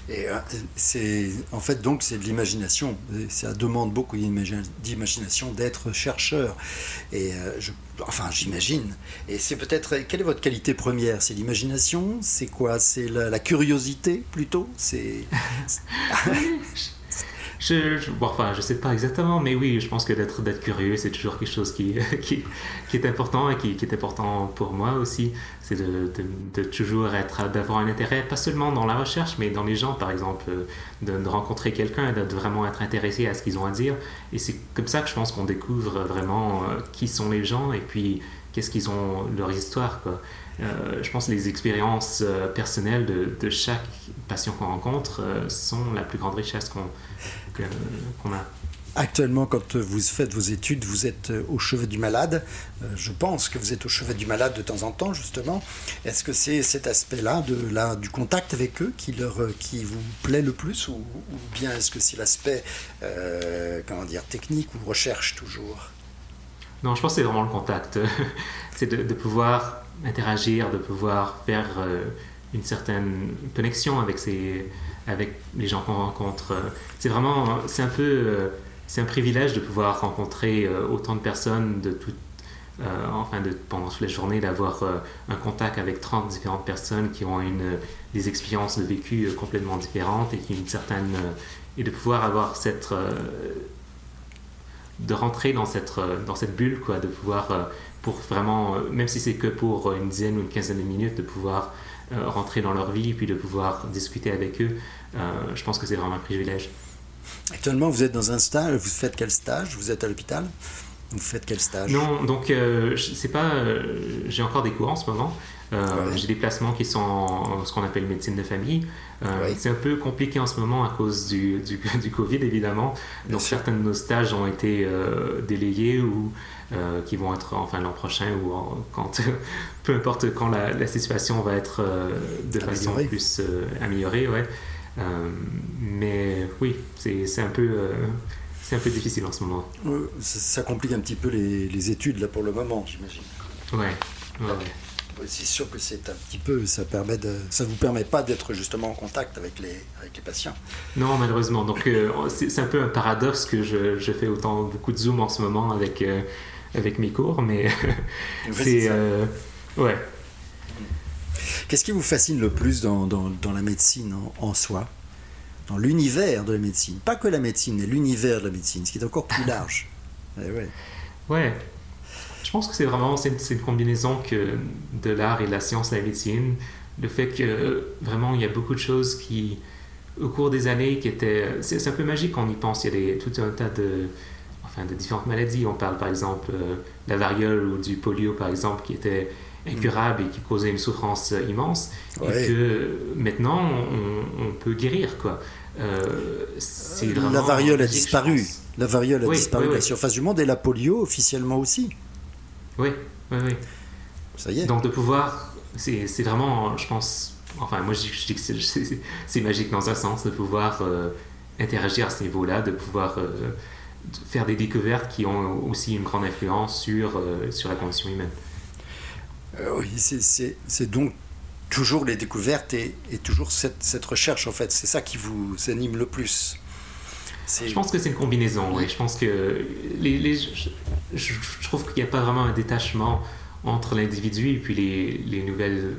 Et euh, c'est en fait donc c'est de l'imagination. Ça demande beaucoup d'imagination d'être chercheur. Et euh, enfin j'imagine. Et c'est peut-être quelle est votre qualité première? C'est l'imagination? C'est quoi? C'est la, la, curiosité plutôt? C'est Je, je, enfin, je sais pas exactement, mais oui, je pense que d'être, curieux, c'est toujours quelque chose qui, qui, qui est important et qui, est important pour moi aussi. C'est de, de, toujours être, d'avoir un intérêt, pas seulement dans la recherche, mais dans les gens, par exemple, de, rencontrer quelqu'un, de, vraiment être intéressé à ce qu'ils ont à dire. Et c'est comme ça que je pense qu'on découvre vraiment euh, qui sont les gens et puis qu'est-ce qu'ils ont, leur histoire. Euh, je pense que les expériences euh, personnelles de, chaque patient qu'on rencontre sont la plus grande richesse qu'on qu'on a. Actuellement, quand vous faites vos études, vous êtes au chevet du malade. Euh, je pense que vous êtes au chevet du malade de temps en temps, justement. Est-ce que c'est cet aspect-là, là, du contact avec eux, qui, leur, qui vous plaît le plus, ou, bien est-ce que c'est l'aspect, euh, comment dire, technique ou recherche toujours? Non, je pense que c'est vraiment le contact. c'est de, pouvoir interagir, de pouvoir faire euh, une certaine connexion avec ces avec les gens qu'on rencontre. C'est vraiment, c'est un peu, euh, c'est un privilège de pouvoir rencontrer euh, autant de personnes de tout, euh, enfin de, pendant toute la journée, d'avoir un contact avec 30 différentes personnes qui ont une, des expériences de vécu complètement différentes et qui une certaine et de pouvoir avoir cette de rentrer dans cette dans cette bulle quoi, de pouvoir pour vraiment, même si c'est que pour une dizaine ou une quinzaine de minutes, de pouvoir euh, rentrer dans leur vie et puis de pouvoir discuter avec eux, euh, je pense que c'est vraiment un privilège. Actuellement, vous êtes dans un stage, vous faites quel stage? Vous êtes à l'hôpital? Vous faites quel stage? Non, donc euh, c'est pas. j'ai encore des cours en ce moment. J'ai des placements qui sont en ce qu'on appelle médecine de famille. C'est un peu compliqué en ce moment à cause du, du, du Covid, évidemment. donc certains de nos stages ont été délayés ou euh, qui vont être enfin l'an prochain ou quand peu importe quand la, situation va être euh, de façon plus euh, améliorée ouais. Mais oui c'est un peu c'est un peu difficile en ce moment. Ça, complique un petit peu les, les, études là pour le moment j'imagine. Ouais, c'est sûr que c'est un petit peu, ça permet de, ça vous permet pas d'être justement en contact avec les, avec les patients. Non, malheureusement. Donc c'est un peu un paradoxe que je, je, fais autant beaucoup de zoom en ce moment avec avec mes cours, mais c'est. Euh, ouais. Qu'est-ce qui vous fascine le plus dans, dans, dans la médecine en, soi? Dans l'univers de la médecine Pas que la médecine, mais l'univers de la médecine, ce qui est encore plus large. Eh ouais. ouais. Je pense que c'est vraiment c'est une, combinaison que de l'art et de la science et la médecine. Le fait que vraiment il y a beaucoup de choses qui, au cours des années, qui étaient. C'est un peu magique quand on y pense. Il y a des, tout un tas de de différentes maladies. On parle par exemple euh, de la variole ou du polio, par exemple, qui était incurable et qui causait une souffrance euh, immense, et que maintenant on, peut guérir. Quoi. Euh, la variole a disparu. La variole a disparu de la surface du monde et la polio officiellement aussi. Oui, oui, oui. Ça y est. Donc de pouvoir, c'est vraiment, je pense, enfin moi je dis, que c'est magique dans un sens de pouvoir interagir à ce niveau-là, de pouvoir faire des découvertes qui ont aussi une grande influence sur, euh, sur la condition humaine. Euh, oui, c'est donc toujours les découvertes et, et toujours cette, cette, recherche, en fait. C'est ça qui vous anime le plus. Je pense que c'est une combinaison, oui. Je pense que les, les je, trouve qu'il n'y a pas vraiment un détachement entre l'individu et puis les, les nouvelles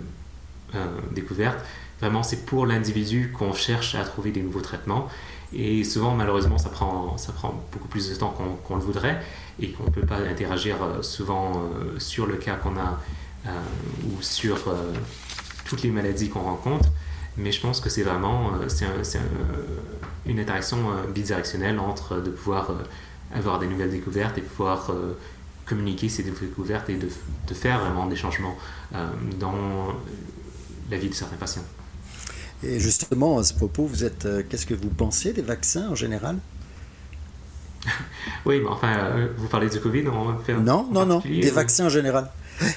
euh, découvertes. Vraiment, c'est pour l'individu qu'on cherche à trouver des nouveaux traitements. Et souvent, malheureusement, ça prend, beaucoup plus de temps qu'on le voudrait et qu'on ne peut pas interagir euh, souvent euh, sur le cas qu'on a euh, ou sur toutes les maladies qu'on rencontre. Mais je pense que c'est vraiment c'est une interaction bidirectionnelle entre de pouvoir avoir des nouvelles découvertes et pouvoir communiquer ces découvertes et de faire vraiment des changements dans la vie de certains patients. Et justement, à ce propos, vous êtes, qu'est-ce que vous pensez des vaccins en général? Oui, mais enfin, euh, vous parlez du Covid on Non, non, non, des vaccins en général.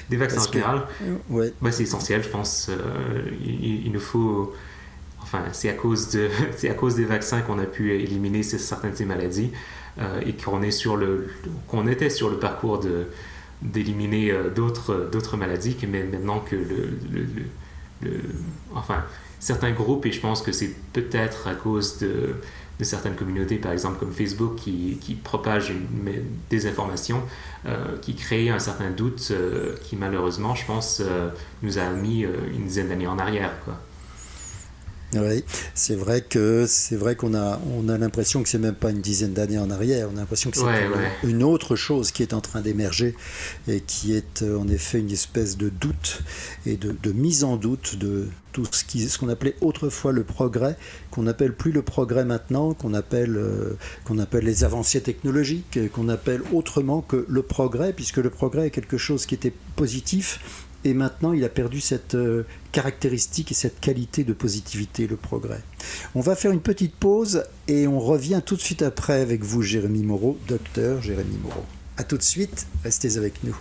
Des vaccins en général ouais. Bah, c'est essentiel, je pense. Euh, il, nous faut. Enfin, c'est à, cause de, à cause des vaccins qu'on a pu éliminer certaines de ces maladies euh, et qu'on est sur le, qu'on était sur le parcours de, d'éliminer d'autres, d'autres maladies, mais maintenant que le, le, enfin, certains groupes, et je pense que c'est peut-être à cause de certaines communautés, par exemple comme Facebook, qui, qui propagent des informations, euh, qui créent un certain doute euh, qui malheureusement, je pense, euh, nous a mis une dizaine d'années en arrière. Quoi. Oui, c'est vrai que c'est vrai qu'on a on a l'impression que c'est même pas une dizaine d'années en arrière. On a l'impression que c'est une autre chose qui est en train d'émerger et qui est en effet une espèce de doute et de, de mise en doute de tout ce qui ce qu'on appelait autrefois le progrès, qu'on n'appelle plus le progrès maintenant, qu'on appelle euh, qu'on appelle les avancées technologiques, qu'on appelle autrement que le progrès, puisque le progrès est quelque chose qui était positif et maintenant il a perdu cette euh, caractéristique et cette qualité de positivité, le progrès. On va faire une petite pause et on revient tout de suite après avec vous, Jérémy Moreau, docteur Jérémy Moreau. A tout de suite, restez avec nous.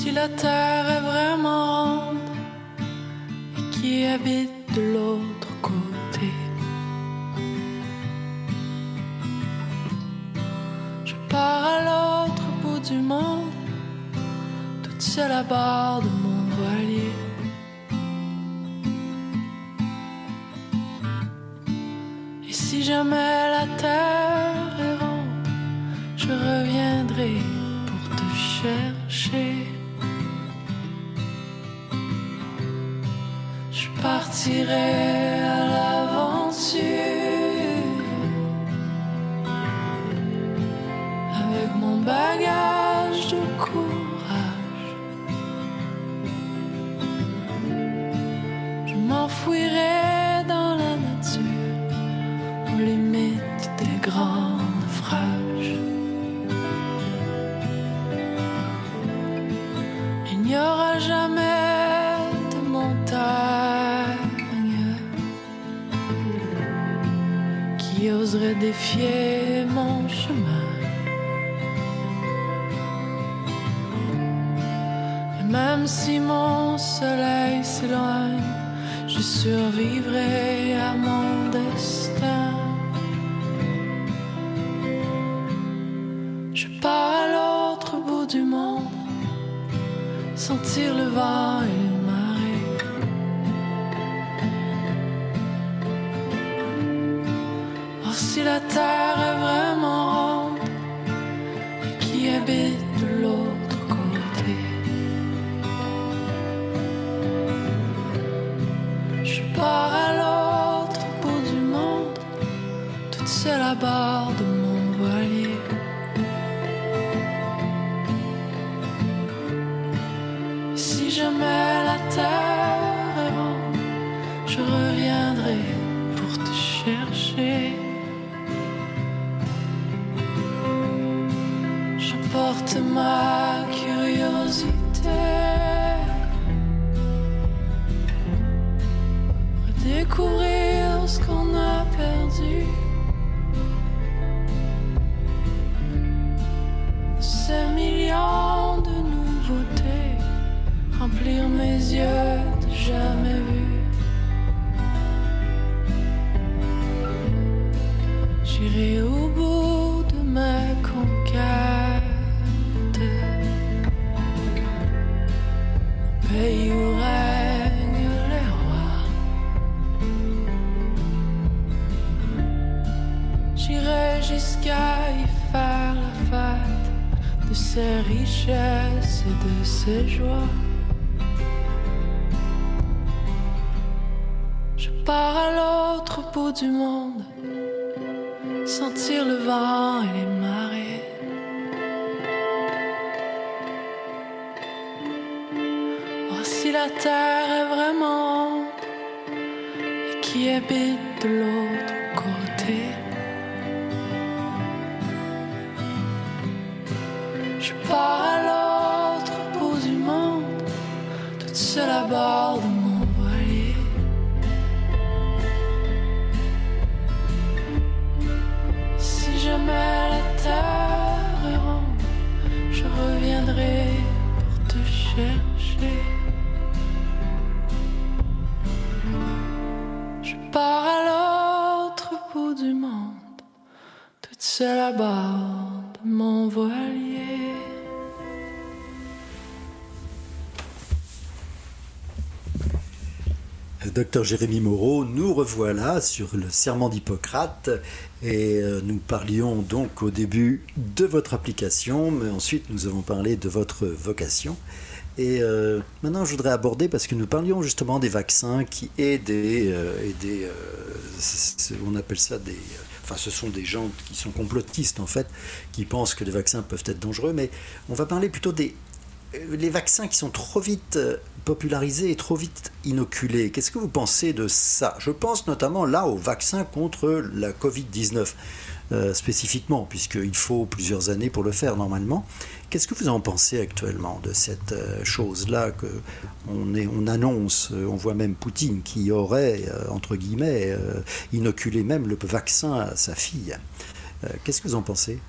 Si la terre est vraiment ronde et qui habite de l'autre côté. Je pars à l'autre bout du monde, toute seule à bord de mon voilier. Et si jamais la terre est ronde, je reviendrai pour te chercher. Partirai à l'aventure avec mon bagage de courage. Je m'enfouirai survivrai du monde, sentir le vent et les marées. Voici la terre Docteur Jérémy Moreau, nous revoilà sur le serment d'Hippocrate et euh, nous parlions donc au début de votre application, mais ensuite nous avons parlé de votre vocation. Et euh, maintenant je voudrais aborder, parce que nous parlions justement des vaccins qui des... euh, on appelle ça des... Enfin ce sont des gens qui sont complotistes en fait, qui pensent que les vaccins peuvent être dangereux, mais on va parler plutôt des, les vaccins qui sont trop vite euh, popularisés et trop vite inoculés. Qu'est-ce que vous pensez de ça? Je pense notamment là au vaccin contre la Covid-19 euh, spécifiquement, puisqu'il faut plusieurs années pour le faire normalement. Qu'est-ce que vous en pensez actuellement de cette euh, chose-là que on, annonce euh, On voit même Poutine qui aurait, euh, entre guillemets, euh, inoculé même le vaccin à sa fille? Euh, Qu'est-ce que vous en pensez?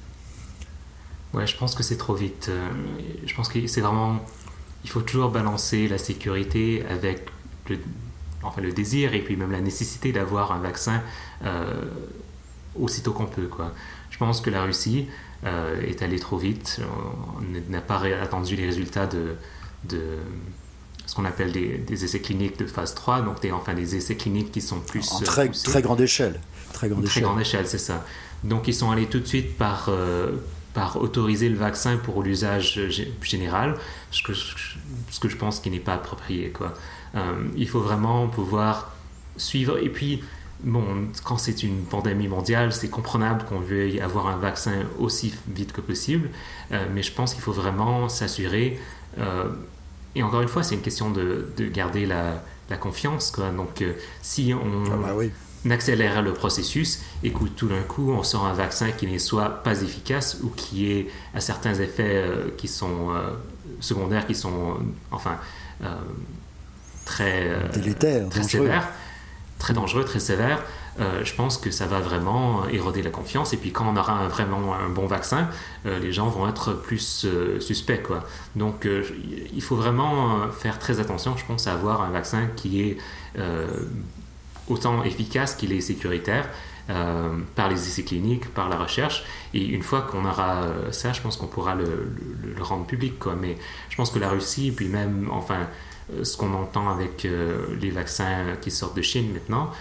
Ouais, je pense que c'est trop vite. Euh, Je pense que c'est vraiment. Il faut toujours balancer la sécurité avec le, enfin, le désir et puis même la nécessité d'avoir un vaccin euh, aussitôt qu'on peut. Quoi. Je pense que la Russie euh, est allée trop vite. On n'a pas attendu les résultats de, de ce qu'on appelle des, des essais cliniques de phase 3, donc des, enfin des essais cliniques qui sont plus. En très, poussés. très grande échelle. Très grande Une très échelle. grande échelle, c'est ça. Donc ils sont allés tout de suite par, euh, par autoriser le vaccin pour l'usage gé- général, ce que, ce que je pense qui n'est pas approprié. Quoi. Euh, il faut vraiment pouvoir suivre. Et puis, bon, quand c'est une pandémie mondiale, c'est comprenable qu'on veuille avoir un vaccin aussi vite que possible, euh, mais je pense qu'il faut vraiment s'assurer. euh, et encore une fois, c'est une question de, de garder la, la confiance. Quoi. Donc, si on, Ah bah oui. On le processus et que tout d'un coup on sort un vaccin qui n'est soit pas efficace ou qui est à certains effets euh, qui sont euh, secondaires, qui sont euh, enfin très, Délétère, très dangereux. sévères, très dangereux, très sévères. euh, je pense que ça va vraiment éroder la confiance. Et puis quand on aura un- vraiment un bon vaccin, euh, les gens vont être plus euh, suspects. Quoi. Donc il faut vraiment faire très attention, je pense, à avoir un vaccin qui est autant efficace qu'il est sécuritaire euh, par les essais cliniques, par la recherche. Et une fois qu'on aura euh, ça, je pense qu'on pourra le, rendre public. Mais je pense que la Russie, puis même, enfin, euh, ce qu'on entend avec les vaccins qui sortent de Chine maintenant,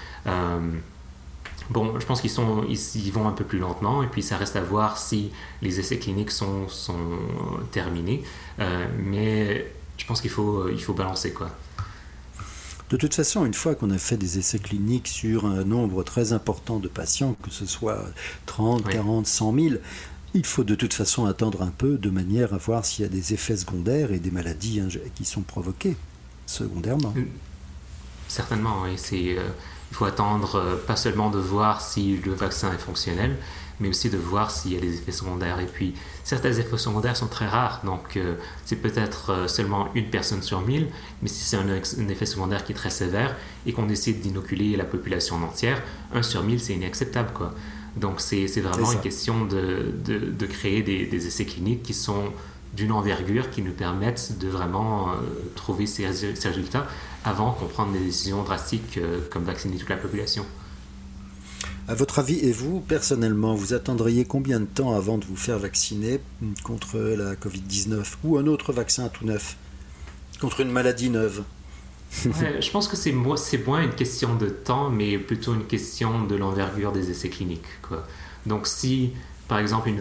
Bon, je pense qu'ils sont, ils, vont un peu plus lentement, et puis ça reste à voir si les essais cliniques sont, sont terminés. Mais je pense qu'il faut, il faut balancer quoi. De toute façon, une fois qu'on a fait des essais cliniques sur un nombre très important de patients, que ce soit 30, Oui. 40, 100 000, il faut de toute façon attendre un peu de manière à voir s'il y a des effets secondaires et des maladies qui sont provoquées secondairement. Certainement, oui. C'est, euh, il faut attendre euh, pas seulement de voir si le vaccin est fonctionnel, mais aussi de voir s'il y a des effets secondaires. Et puis, certains effets secondaires sont très rares, donc euh, c'est peut-être euh, seulement une personne sur mille, mais si c'est un, effet secondaire qui est très sévère et qu'on décide d'inoculer la population en entière, un sur mille, c'est inacceptable, quoi. Donc, c'est, vraiment une question de, de, de créer des, des essais cliniques qui sont d'une envergure qui nous permettent de vraiment euh, trouver ces, résu- ces résultats avant qu'on prenne des décisions drastiques euh, comme vacciner toute la population. À votre avis, et vous, personnellement, vous attendriez combien de temps avant de vous faire vacciner contre la Covid-19 ou un autre vaccin tout neuf Contre une maladie neuve? Je pense que c'est moi, c'est moins une question de temps, mais plutôt une question de l'envergure des essais cliniques. Donc, si, par exemple, une,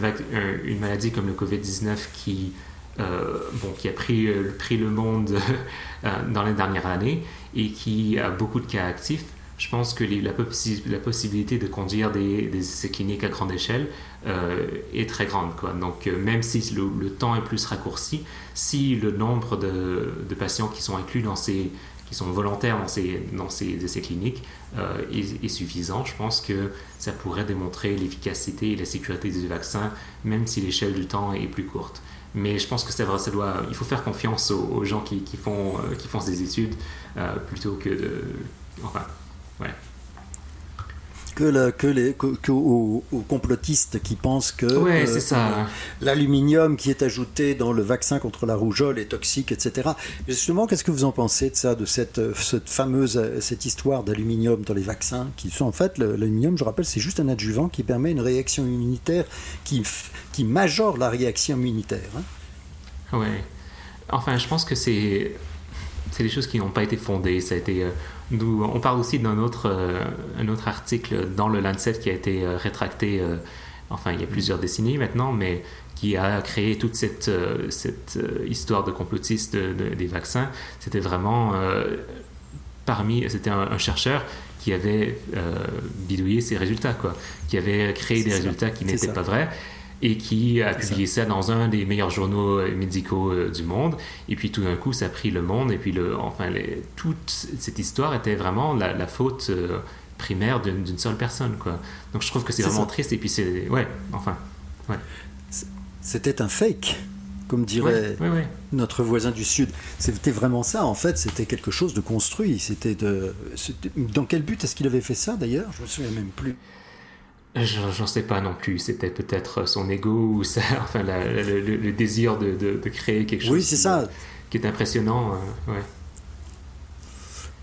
une maladie comme le Covid-19 qui, euh, qui a pris, euh, le monde euh, dans les dernières années et qui a beaucoup de cas actifs, je pense que la, possibilité de conduire des, essais cliniques à grande échelle euh, est très grande. Donc, euh, même si le, temps est plus raccourci, si le nombre de, patients qui sont inclus dans ces qui sont volontaires dans ces, dans ces essais cliniques euh, est, suffisant, je pense que ça pourrait démontrer l'efficacité et la sécurité du vaccin, même si l'échelle du temps est plus courte. Mais je pense que ça, ça doit, il faut faire confiance aux, gens qui, qui font, qui font ces études plutôt que de. Enfin, que, que les que, aux, complotistes qui pensent que euh, l'aluminium qui est ajouté dans le vaccin contre la rougeole est toxique, etc. Justement, qu'est-ce que vous en pensez de ça, de cette, cette fameuse cette histoire d'aluminium dans les vaccins, qui sont en fait l'aluminium, je rappelle, c'est juste un adjuvant qui permet une réaction immunitaire qui qui majore la réaction immunitaire. Hein. Oui. Enfin, je pense que c'est c'est des choses qui n'ont pas été fondées. Ça a été euh, on parle aussi d'un autre, euh, un autre article dans le Lancet qui a été euh, rétracté, euh, enfin il y a plusieurs décennies maintenant, mais qui a créé toute cette, cette histoire de complotiste des vaccins. C'était vraiment parmi, c'était un, chercheur qui avait bidouillé ses résultats, quoi, qui avait créé des résultats qui n'étaient pas vrais et qui a publié ça. dans un des meilleurs journaux euh, médicaux euh, du monde. Et puis tout d'un coup, ça a pris le monde. Et puis, le, enfin, les, toute cette histoire était vraiment la, faute euh, primaire d'une seule personne. Quoi. Donc je trouve que c'est vraiment triste. Et puis c'est. Ouais, enfin. Ouais. C'était un fake comme dirait notre voisin du Sud. C'était vraiment ça, en fait, c'était quelque chose de construit. C'était de... Dans quel but est-ce qu'il avait fait ça, d'ailleurs? Je me souviens même plus. J'en sais pas non plus. C'était peut-être son ego ou ça, enfin le, désir de, de, créer quelque chose. Oui, c'est ça. Qui est impressionnant. Euh, ouais.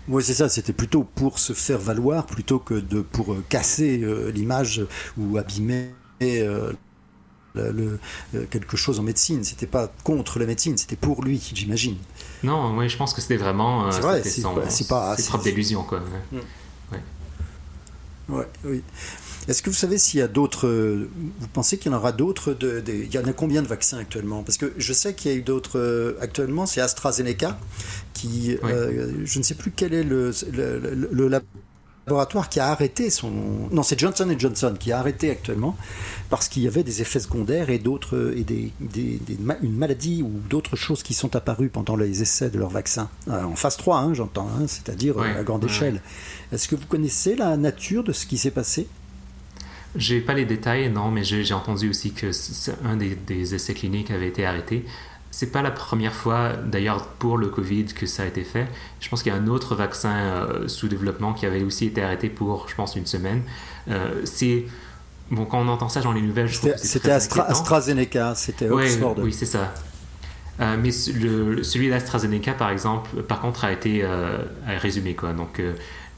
Oui, c'est ça. C'était plutôt pour se faire valoir plutôt que de pour euh, casser euh, l'image ou abîmer le, quelque chose en médecine. C'était pas contre la médecine, c'était pour lui, j'imagine. Non, oui, je pense que c'était vraiment. c'est vrai, c'est pas, propre d'illusion, quoi. Mm. Ouais. Ouais, oui. Est-ce que vous savez s'il y a d'autres. Vous pensez qu'il y en aura d'autres de, Il y en a combien de vaccins actuellement? Parce que je sais qu'il y a eu d'autres. Euh, actuellement, c'est AstraZeneca, qui. Euh, je ne sais plus quel est le, le, laboratoire qui a arrêté son. Non, c'est Johnson Johnson qui a arrêté actuellement parce qu'il y avait des effets secondaires et d'autres. et des, des, une maladie ou d'autres choses qui sont apparues pendant les essais de leur vaccin. Euh, en phase 3, hein, j'entends, hein, c'est-à-dire à grande échelle. Est-ce que vous connaissez la nature de ce qui s'est passé? J'ai pas les détails, non, mais j'ai entendu aussi que un des, essais cliniques avait été arrêté. C'est pas la première fois, d'ailleurs, pour le Covid que ça a été fait. Je pense qu'il y a un autre vaccin euh, sous développement qui avait aussi été arrêté pour, je pense, une semaine. Euh, c'est bon quand on entend ça dans les nouvelles, je trouve que c'était AstraZeneca, c'était Oxford. oui, c'est ça. Euh, mais le, celui d'AstraZeneca, par exemple, par contre, a été résumé. Quoi. Donc,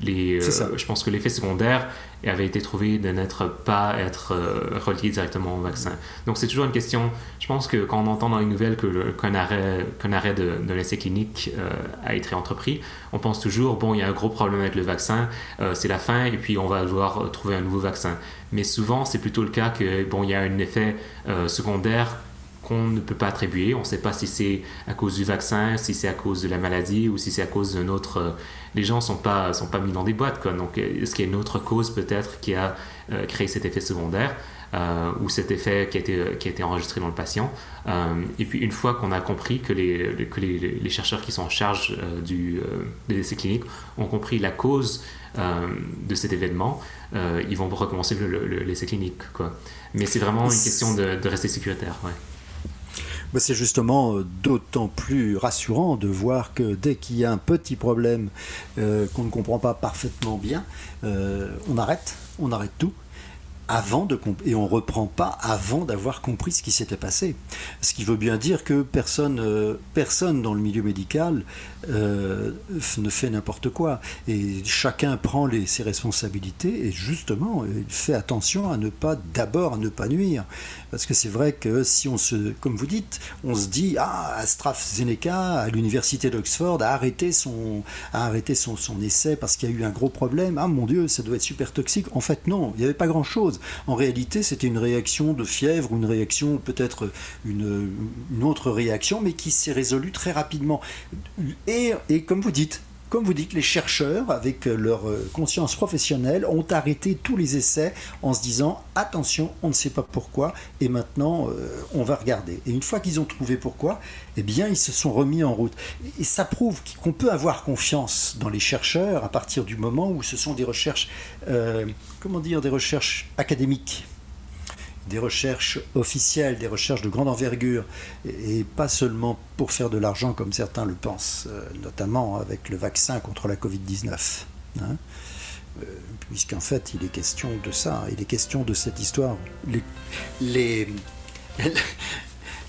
les, je pense que l'effet secondaire avait été trouvé de n'être pas être euh, relié directement au vaccin. Donc c'est toujours une question, je pense que quand on entend dans les nouvelles qu'un arrêt, arrêt de, de l'essai clinique euh, a été entrepris, on pense toujours, bon, il y a un gros problème avec le vaccin, euh, c'est la fin, et puis on va devoir trouver un nouveau vaccin. Mais souvent, c'est plutôt le cas que, bon, il y a un effet secondaire qu'on ne peut pas attribuer. On ne sait pas si c'est à cause du vaccin, si c'est à cause de la maladie ou si c'est à cause d'un autre les gens sont pas sont pas mis dans des boîtes quoi. Donc est-ce qu'il y a une autre cause peut-être qui a euh, créé cet effet secondaire euh, ou cet effet qui a été qui a été enregistré dans le patient? Euh, Et puis une fois qu'on a compris que les que les, les, chercheurs qui sont en charge du des essais cliniques ont compris la cause de cet événement, ils vont recommencer l'essai clinique quoi. Mais c'est vraiment une question de, de rester sécuritaire. Ouais. C'est justement euh, d'autant plus rassurant de voir que dès qu'il y a un petit problème euh, qu'on ne comprend pas parfaitement bien, euh, on arrête, on arrête tout avant de et on reprend pas avant d'avoir compris ce qui s'était passé. Ce qui veut bien dire que personne, personne dans le milieu médical ne fait n'importe quoi et chacun prend ses responsabilités et justement il fait attention à ne pas d'abord à ne pas nuire. Parce que c'est vrai que si on se, comme vous dites, on se dit, ah, AstraZeneca, à l'université d'Oxford, a arrêté, son, a arrêté son, son essai parce qu'il y a eu un gros problème. Ah mon Dieu, ça doit être super toxique. En fait, non, il n'y avait pas En réalité, c'était une réaction de fièvre une réaction, peut-être une, autre réaction, mais qui s'est résolue très rapidement. Et comme vous dites, comme vous dites, les chercheurs, avec leur conscience professionnelle, ont arrêté tous les essais en se disant attention, on ne sait pas pourquoi, et maintenant on va regarder. Et une fois qu'ils ont trouvé pourquoi, eh bien, ils se sont remis en route. Et ça prouve qu'on peut avoir confiance dans les chercheurs à partir du moment où ce sont des recherches, comment dire, des recherches académiques des recherches officielles, des recherches de grande envergure, et, pas seulement pour faire de l'argent comme certains le pensent, euh, notamment avec le vaccin contre la Covid-19. Hein. Euh, puisqu'en fait, il est question de ça, il est question de cette histoire.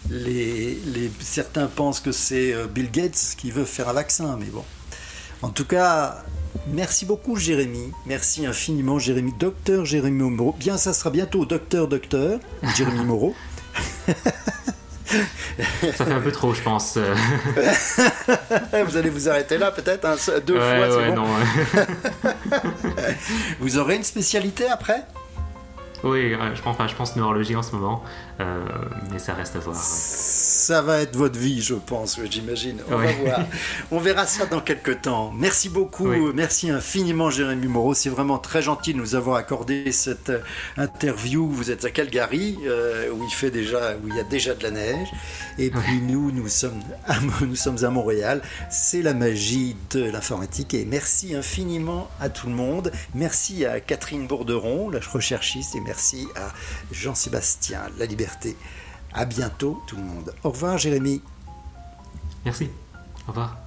Les, certains pensent que c'est euh, Bill Gates qui veut faire un vaccin, mais bon. En tout cas, Merci beaucoup Jérémy, merci infiniment Jérémy, docteur Jérémy Moreau. Bien, ça sera bientôt docteur docteur Jérémy Moreau. Ça fait un peu trop, je pense. vous allez vous arrêter là, peut-être deux fois. Ouais, bon. non, vous aurez une spécialité après? Oui, je pense, enfin, je pense neurologie en ce moment, euh, mais ça reste à voir ça va être votre vie, je pense, j'imagine. On va voir. On verra ça dans quelques temps. Merci beaucoup, merci infiniment, Jérémy Moreau. C'est vraiment très gentil de nous avoir accordé cette euh, interview. Vous êtes à Calgary, euh, où il fait déjà, où il y a déjà de la neige. Et puis nous, nous sommes, à, nous sommes à Montréal. C'est la magie de l'informatique. Et merci infiniment à tout le monde. Merci à Catherine Bourderon, la recherchiste, et merci à Jean-Sébastien La Liberté. À bientôt tout le monde. Au revoir Jérémy. Merci. Au revoir.